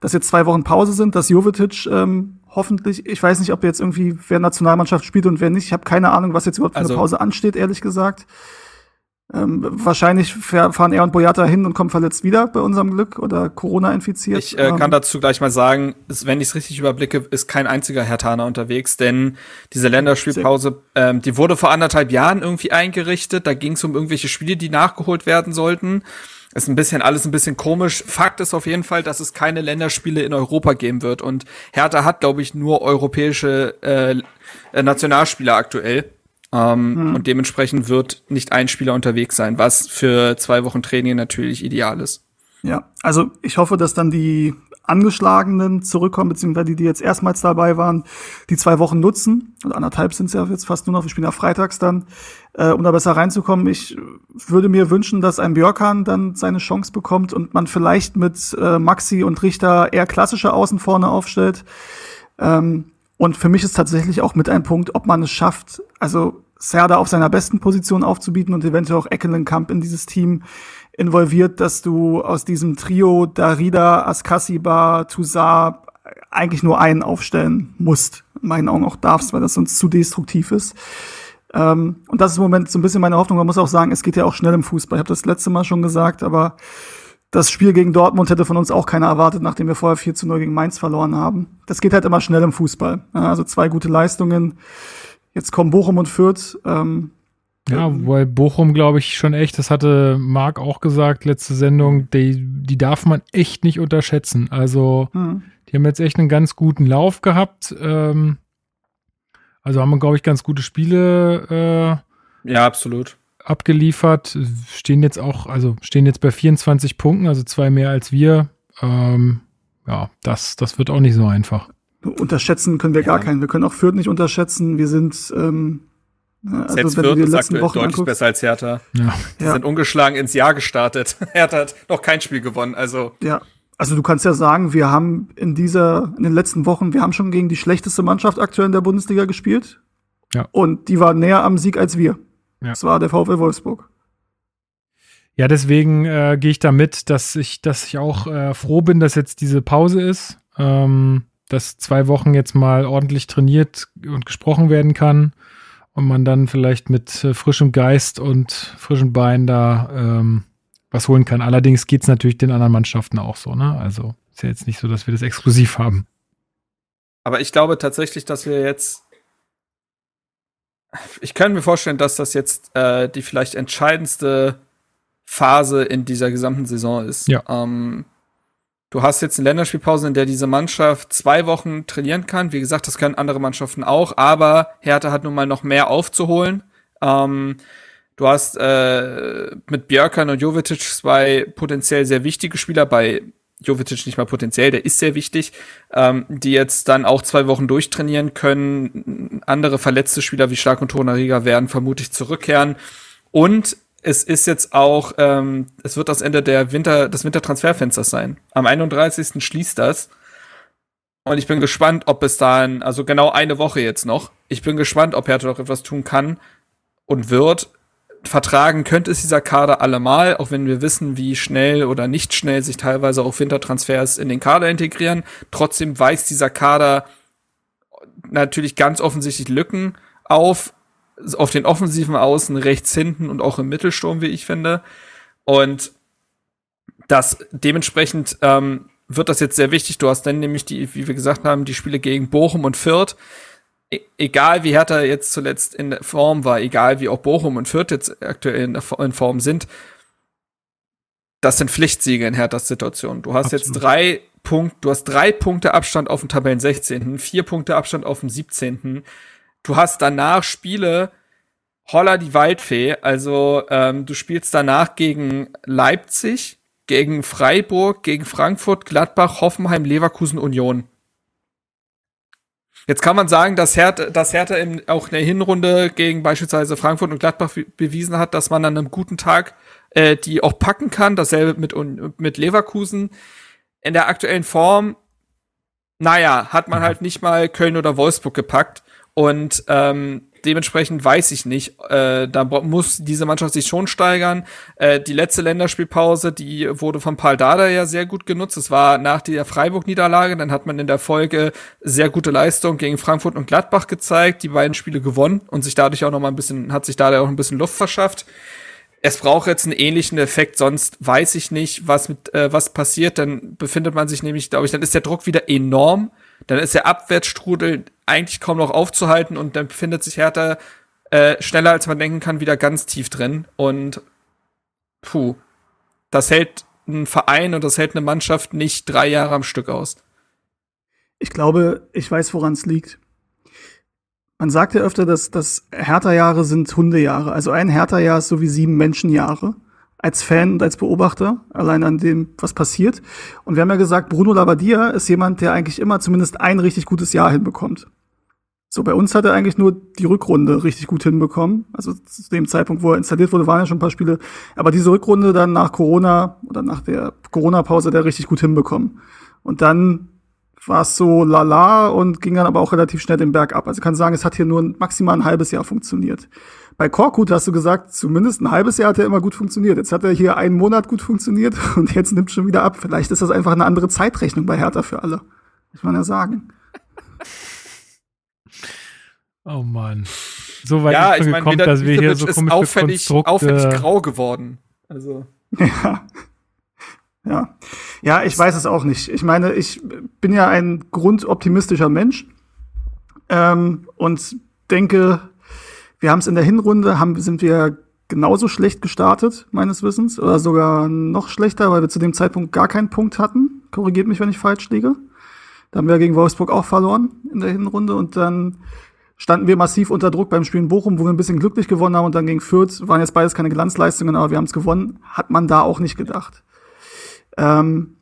dass jetzt zwei Wochen Pause sind, dass Jovetic ähm, hoffentlich, ich weiß nicht, ob jetzt irgendwie wer Nationalmannschaft spielt und wer nicht. Ich habe keine Ahnung, was jetzt überhaupt für Also- eine Pause ansteht, ehrlich gesagt. Ähm, wahrscheinlich fahr- fahren er und Boyata hin und kommen verletzt wieder bei unserem Glück oder Corona infiziert. Ich äh, Ähm, kann dazu gleich mal sagen, ist, wenn ich es richtig überblicke, ist kein einziger Hertaner unterwegs, denn diese Länderspielpause, ähm, die wurde vor anderthalb Jahren irgendwie eingerichtet. Da ging es um irgendwelche Spiele, die nachgeholt werden sollten. Ist ein bisschen alles ein bisschen komisch. Fakt ist auf jeden Fall, dass es keine Länderspiele in Europa geben wird. Und Hertha hat, glaube ich, nur europäische äh, Nationalspieler aktuell. Ähm, Und dementsprechend wird nicht ein Spieler unterwegs sein, was für zwei Wochen Training natürlich ideal ist. Ja, also ich hoffe, dass dann die Angeschlagenen zurückkommen, beziehungsweise die, die jetzt erstmals dabei waren, die zwei Wochen nutzen. Oder anderthalb sind es ja jetzt fast nur noch, wir spielen ja freitags dann, äh, um da besser reinzukommen. Ich würde mir wünschen, dass ein Björkan dann seine Chance bekommt und man vielleicht mit äh, Maxi und Richter eher klassische Außen vorne aufstellt. Ähm, und für mich ist tatsächlich auch mit ein Punkt, ob man es schafft, also Serda auf seiner besten Position aufzubieten und eventuell auch Eckelenkamp in dieses Team involviert, dass du aus diesem Trio Darida, Askasiba, Toussaint eigentlich nur einen aufstellen musst. In meinen Augen auch darfst, weil das sonst zu destruktiv ist. Ähm, und das ist im Moment so ein bisschen meine Hoffnung. Man muss auch sagen, es geht ja auch schnell im Fußball. Ich habe das letzte Mal schon gesagt, aber das Spiel gegen Dortmund hätte von uns auch keiner erwartet, nachdem wir vorher 4 zu 0 gegen Mainz verloren haben. Das geht halt immer schnell im Fußball. Also zwei gute Leistungen. Jetzt kommen Bochum und Fürth. Ähm, Ja, weil Bochum, glaube ich, schon echt, das hatte Marc auch gesagt, letzte Sendung, die, die darf man echt nicht unterschätzen. Also, hm. die haben jetzt echt einen ganz guten Lauf gehabt. Ähm, also haben wir, glaube ich, ganz gute Spiele äh, Ja, absolut. Abgeliefert. Stehen jetzt auch, also stehen jetzt bei 24 Punkten, also zwei mehr als wir. Ähm, ja, das, das wird auch nicht so einfach. Unterschätzen können wir gar Ja. keinen. Wir können auch Fürth nicht unterschätzen. Wir sind, ähm, also Selbst Fürth die ist letzten aktuell Wochen deutlich anguckst. besser als Hertha. Ja. Die Ja. sind ungeschlagen ins Jahr gestartet. Hertha hat noch kein Spiel gewonnen. Also Ja, also du kannst ja sagen, wir haben in dieser, in den letzten Wochen, wir haben schon gegen die schlechteste Mannschaft aktuell in der Bundesliga gespielt. Ja. Und die war näher am Sieg als wir. Ja. Das war der VfL Wolfsburg. Ja, deswegen äh, gehe ich da mit, dass ich, dass ich auch äh, froh bin, dass jetzt diese Pause ist, ähm, dass zwei Wochen jetzt mal ordentlich trainiert und gesprochen werden kann und man dann vielleicht mit äh, frischem Geist und frischen Beinen da ähm, was holen kann. Allerdings geht's natürlich den anderen Mannschaften auch so, ne? Also ist ja jetzt nicht so, dass wir das exklusiv haben. Aber ich glaube tatsächlich, dass wir jetzt. Ich kann mir vorstellen, dass das jetzt äh, die vielleicht entscheidendste Phase in dieser gesamten Saison ist. Ja. Ähm, Du hast jetzt eine Länderspielpause, in der diese Mannschaft zwei Wochen trainieren kann. Wie gesagt, das können andere Mannschaften auch, aber Hertha hat nun mal noch mehr aufzuholen. Ähm, du hast äh, mit Björkan und Jovetic zwei potenziell sehr wichtige Spieler, bei Jovetic nicht mal potenziell, der ist sehr wichtig, ähm, die jetzt dann auch zwei Wochen durchtrainieren können. Andere verletzte Spieler wie Stark und Tonariga werden vermutlich zurückkehren. Und es ist jetzt auch, ähm, es wird das Ende der Winter, des Wintertransferfensters sein. Am 31. schließt das. Und ich bin gespannt, ob es dann, also genau eine Woche jetzt noch, ich bin gespannt, ob Hertha noch etwas tun kann und wird. Vertragen könnte es dieser Kader allemal, auch wenn wir wissen, wie schnell oder nicht schnell sich teilweise auch Wintertransfers in den Kader integrieren. Trotzdem weist dieser Kader natürlich ganz offensichtlich Lücken auf, auf den offensiven Außen, rechts hinten und auch im Mittelsturm, wie ich finde. Und das dementsprechend ähm, wird das jetzt sehr wichtig. Du hast dann nämlich die, wie wir gesagt haben, die Spiele gegen Bochum und Fürth. E egal wie Hertha jetzt zuletzt in Form war, egal wie auch Bochum und Fürth jetzt aktuell in, in Form sind, das sind Pflichtsiege in Herthas Situation. Du hast Absolut. jetzt drei Punkte, du hast drei Punkte Abstand auf dem Tabellen 16., vier Punkte Abstand auf dem 17. Du hast danach Spiele, Holla die Waldfee, also ähm, du spielst danach gegen Leipzig, gegen Freiburg, gegen Frankfurt, Gladbach, Hoffenheim, Leverkusen, Union. Jetzt kann man sagen, dass Hertha, dass Hertha in, auch in der Hinrunde gegen beispielsweise Frankfurt und Gladbach bewiesen hat, dass man an einem guten Tag äh, die auch packen kann. Dasselbe mit, mit Leverkusen. In der aktuellen Form, naja, hat man halt nicht mal Köln oder Wolfsburg gepackt. Und ähm, dementsprechend weiß ich nicht. Äh, da muss diese Mannschaft sich schon steigern. Äh, die letzte Länderspielpause, die wurde von Paul Dada ja sehr gut genutzt. Es war nach der Freiburg-Niederlage. Dann hat man in der Folge sehr gute Leistung gegen Frankfurt und Gladbach gezeigt, die beiden Spiele gewonnen und sich dadurch auch noch mal ein bisschen, hat sich dadurch auch ein bisschen Luft verschafft. Es braucht jetzt einen ähnlichen Effekt, sonst weiß ich nicht, was mit äh, was passiert. Dann befindet man sich nämlich, glaube ich, dann ist der Druck wieder enorm dann ist der Abwärtsstrudel eigentlich kaum noch aufzuhalten und dann befindet sich Hertha äh, schneller als man denken kann wieder ganz tief drin und puh, das hält ein Verein und das hält eine Mannschaft nicht drei Jahre am Stück aus. Ich glaube, ich weiß, woran es liegt. Man sagt ja öfter, dass, dass Hertha-Jahre sind Hundejahre. Also ein Hertha-Jahr ist so wie sieben Menschenjahre als Fan und als Beobachter, allein an dem, was passiert. Und wir haben ja gesagt, Bruno Labbadia ist jemand, der eigentlich immer zumindest ein richtig gutes Jahr hinbekommt. So, bei uns hat er eigentlich nur die Rückrunde richtig gut hinbekommen. Also zu dem Zeitpunkt, wo er installiert wurde, waren ja schon ein paar Spiele. Aber diese Rückrunde dann nach Corona oder nach der Corona-Pause der richtig gut hinbekommen. Und dann war es so lala und ging dann aber auch relativ schnell den Berg ab. Also ich kann sagen, es hat hier nur maximal ein halbes Jahr funktioniert. Bei Korkut hast du gesagt, zumindest ein halbes Jahr hat er immer gut funktioniert. Jetzt hat er hier einen Monat gut funktioniert und jetzt nimmt schon wieder ab. Vielleicht ist das einfach eine andere Zeitrechnung bei Hertha für alle. Muss man ja sagen. Oh Mann. So weit ja, ist schon gekommen, dass wir hier so komische auffällig, auffällig grau geworden. Also. Ja. Ja. Ja, ich weiß es auch nicht. Ich meine, ich bin ja ein grundoptimistischer Mensch ähm, und denke, wir haben es in der Hinrunde, haben, sind wir genauso schlecht gestartet, meines Wissens, oder sogar noch schlechter, weil wir zu dem Zeitpunkt gar keinen Punkt hatten. Korrigiert mich, wenn ich falsch liege. Da haben wir gegen Wolfsburg auch verloren in der Hinrunde und dann standen wir massiv unter Druck beim Spiel in Bochum, wo wir ein bisschen glücklich gewonnen haben und dann gegen Fürth waren jetzt beides keine Glanzleistungen, aber wir haben es gewonnen, hat man da auch nicht gedacht. Ähm,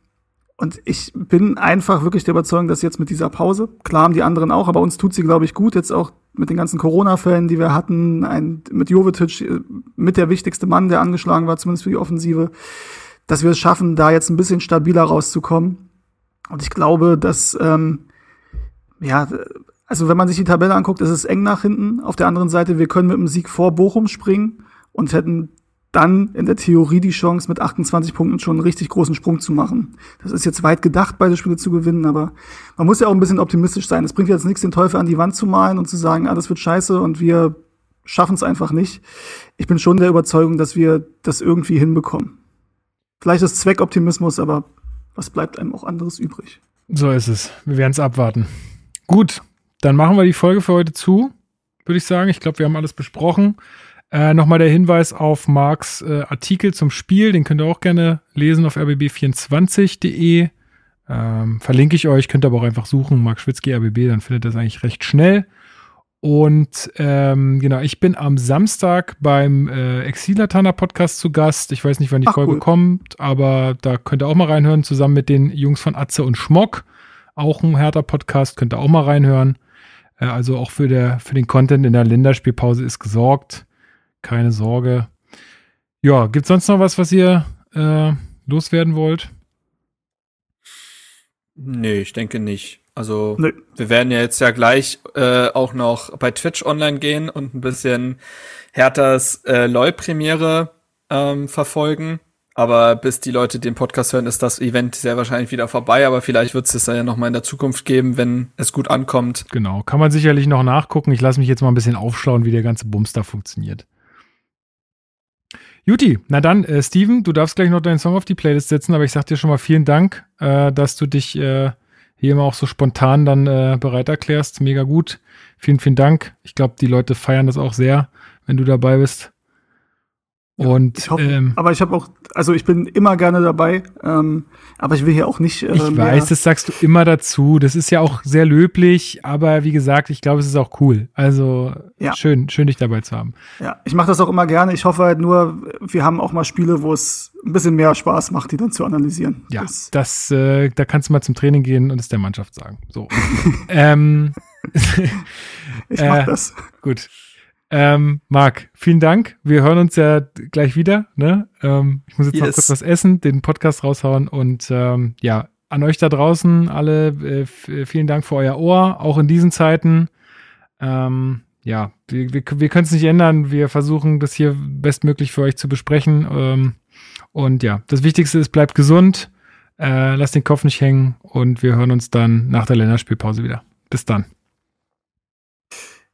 und ich bin einfach wirklich der Überzeugung, dass jetzt mit dieser Pause, klar haben die anderen auch, aber uns tut sie, glaube ich, gut. Jetzt auch mit den ganzen Corona-Fällen, die wir hatten, ein, mit Jovetic, äh, mit der wichtigste Mann, der angeschlagen war, zumindest für die Offensive, dass wir es schaffen, da jetzt ein bisschen stabiler rauszukommen. Und ich glaube, dass, ähm, ja, also wenn man sich die Tabelle anguckt, ist es eng nach hinten. Auf der anderen Seite, wir können mit dem Sieg vor Bochum springen und hätten dann in der Theorie die Chance, mit 28 Punkten schon einen richtig großen Sprung zu machen. Das ist jetzt weit gedacht, beide Spiele zu gewinnen, aber man muss ja auch ein bisschen optimistisch sein. Es bringt jetzt nichts, den Teufel an die Wand zu malen und zu sagen, alles wird scheiße und wir schaffen es einfach nicht. Ich bin schon der Überzeugung, dass wir das irgendwie hinbekommen. Vielleicht ist Zweckoptimismus, aber was bleibt einem auch anderes übrig? So ist es. Wir werden es abwarten. Gut, dann machen wir die Folge für heute zu, würde ich sagen. Ich glaube, wir haben alles besprochen. Äh, Nochmal der Hinweis auf Marks äh, Artikel zum Spiel, den könnt ihr auch gerne lesen auf rbb24.de. Ähm, verlinke ich euch, könnt aber auch einfach suchen, Mark Schwitzky RBB, dann findet ihr das eigentlich recht schnell. Und ähm, genau, ich bin am Samstag beim äh, Exilatana Podcast zu Gast. Ich weiß nicht, wann die Ach, Folge cool. kommt, aber da könnt ihr auch mal reinhören, zusammen mit den Jungs von Atze und Schmock. Auch ein härter Podcast, könnt ihr auch mal reinhören. Äh, also auch für, der, für den Content in der Länderspielpause ist gesorgt. Keine Sorge. Ja, gibt's sonst noch was, was ihr äh, loswerden wollt? Nee, ich denke nicht. Also Nö. wir werden ja jetzt ja gleich äh, auch noch bei Twitch online gehen und ein bisschen Herthas äh, LOL-Premiere ähm, verfolgen. Aber bis die Leute den Podcast hören, ist das Event sehr wahrscheinlich wieder vorbei. Aber vielleicht wird es das ja noch mal in der Zukunft geben, wenn es gut ankommt. Genau, kann man sicherlich noch nachgucken. Ich lasse mich jetzt mal ein bisschen aufschlauen, wie der ganze Bums da funktioniert. Juti, na dann, äh, Steven, du darfst gleich noch deinen Song auf die Playlist setzen, aber ich sag dir schon mal vielen Dank, äh, dass du dich äh, hier immer auch so spontan dann äh, bereit erklärst. Mega gut. Vielen, vielen Dank. Ich glaube, die Leute feiern das auch sehr, wenn du dabei bist. Und Ich hoffe, ähm, aber ich habe auch, also ich bin immer gerne dabei, ähm, aber ich will hier auch nicht. Äh, ich mehr- weiß, das sagst du immer dazu. Das ist ja auch sehr löblich, aber wie gesagt, ich glaube, es ist auch cool. Also Ja. schön, schön dich dabei zu haben. Ja, ich mache das auch immer gerne. Ich hoffe halt nur, wir haben auch mal Spiele, wo es ein bisschen mehr Spaß macht, die dann zu analysieren. Ja, Das, das, äh, da kannst du mal zum Training gehen und es der Mannschaft sagen. So. ähm, ich mach äh, das. gut. Ähm, Marc, vielen Dank. Wir hören uns ja gleich wieder. Ne? Ähm, ich muss jetzt noch Yes. kurz was essen, den Podcast raushauen und ähm, ja, an euch da draußen alle äh, f- vielen Dank für euer Ohr, auch in diesen Zeiten. Ähm, ja, wir, wir, wir können es nicht ändern. Wir versuchen das hier bestmöglich für euch zu besprechen. Ähm, und ja, das Wichtigste ist, bleibt gesund, äh, lasst den Kopf nicht hängen und wir hören uns dann nach der Länderspielpause wieder. Bis dann.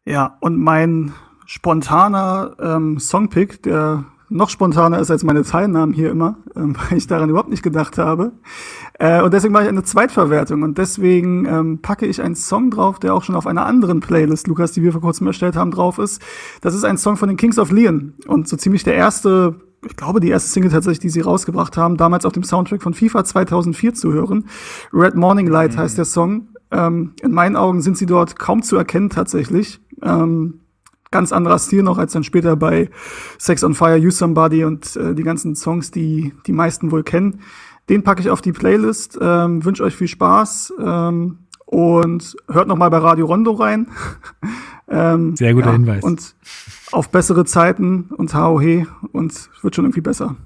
Ja, und mein spontaner ähm, Songpick, der noch spontaner ist als meine Teilnahmen hier immer, ähm, weil ich daran überhaupt nicht gedacht habe. Äh, und deswegen mache ich eine Zweitverwertung und deswegen ähm, packe ich einen Song drauf, der auch schon auf einer anderen Playlist, Lukas, die wir vor kurzem erstellt haben, drauf ist. Das ist ein Song von den Kings of Leon und so ziemlich der erste, ich glaube, die erste Single tatsächlich, die sie rausgebracht haben, damals auf dem Soundtrack von FIFA 2004 zu hören. Red Morning Light heißt der Song. Ähm, in meinen Augen sind sie dort kaum zu erkennen tatsächlich. Ähm, ganz anderer Stil noch als dann später bei Sex on Fire, You Somebody und äh, die ganzen Songs, die die meisten wohl kennen. Den packe ich auf die Playlist. Ähm, Wünsche euch viel Spaß ähm, und hört noch mal bei Radio Rondo rein. ähm, Sehr guter Hinweis. Und auf bessere Zeiten und HOH und es wird schon irgendwie besser.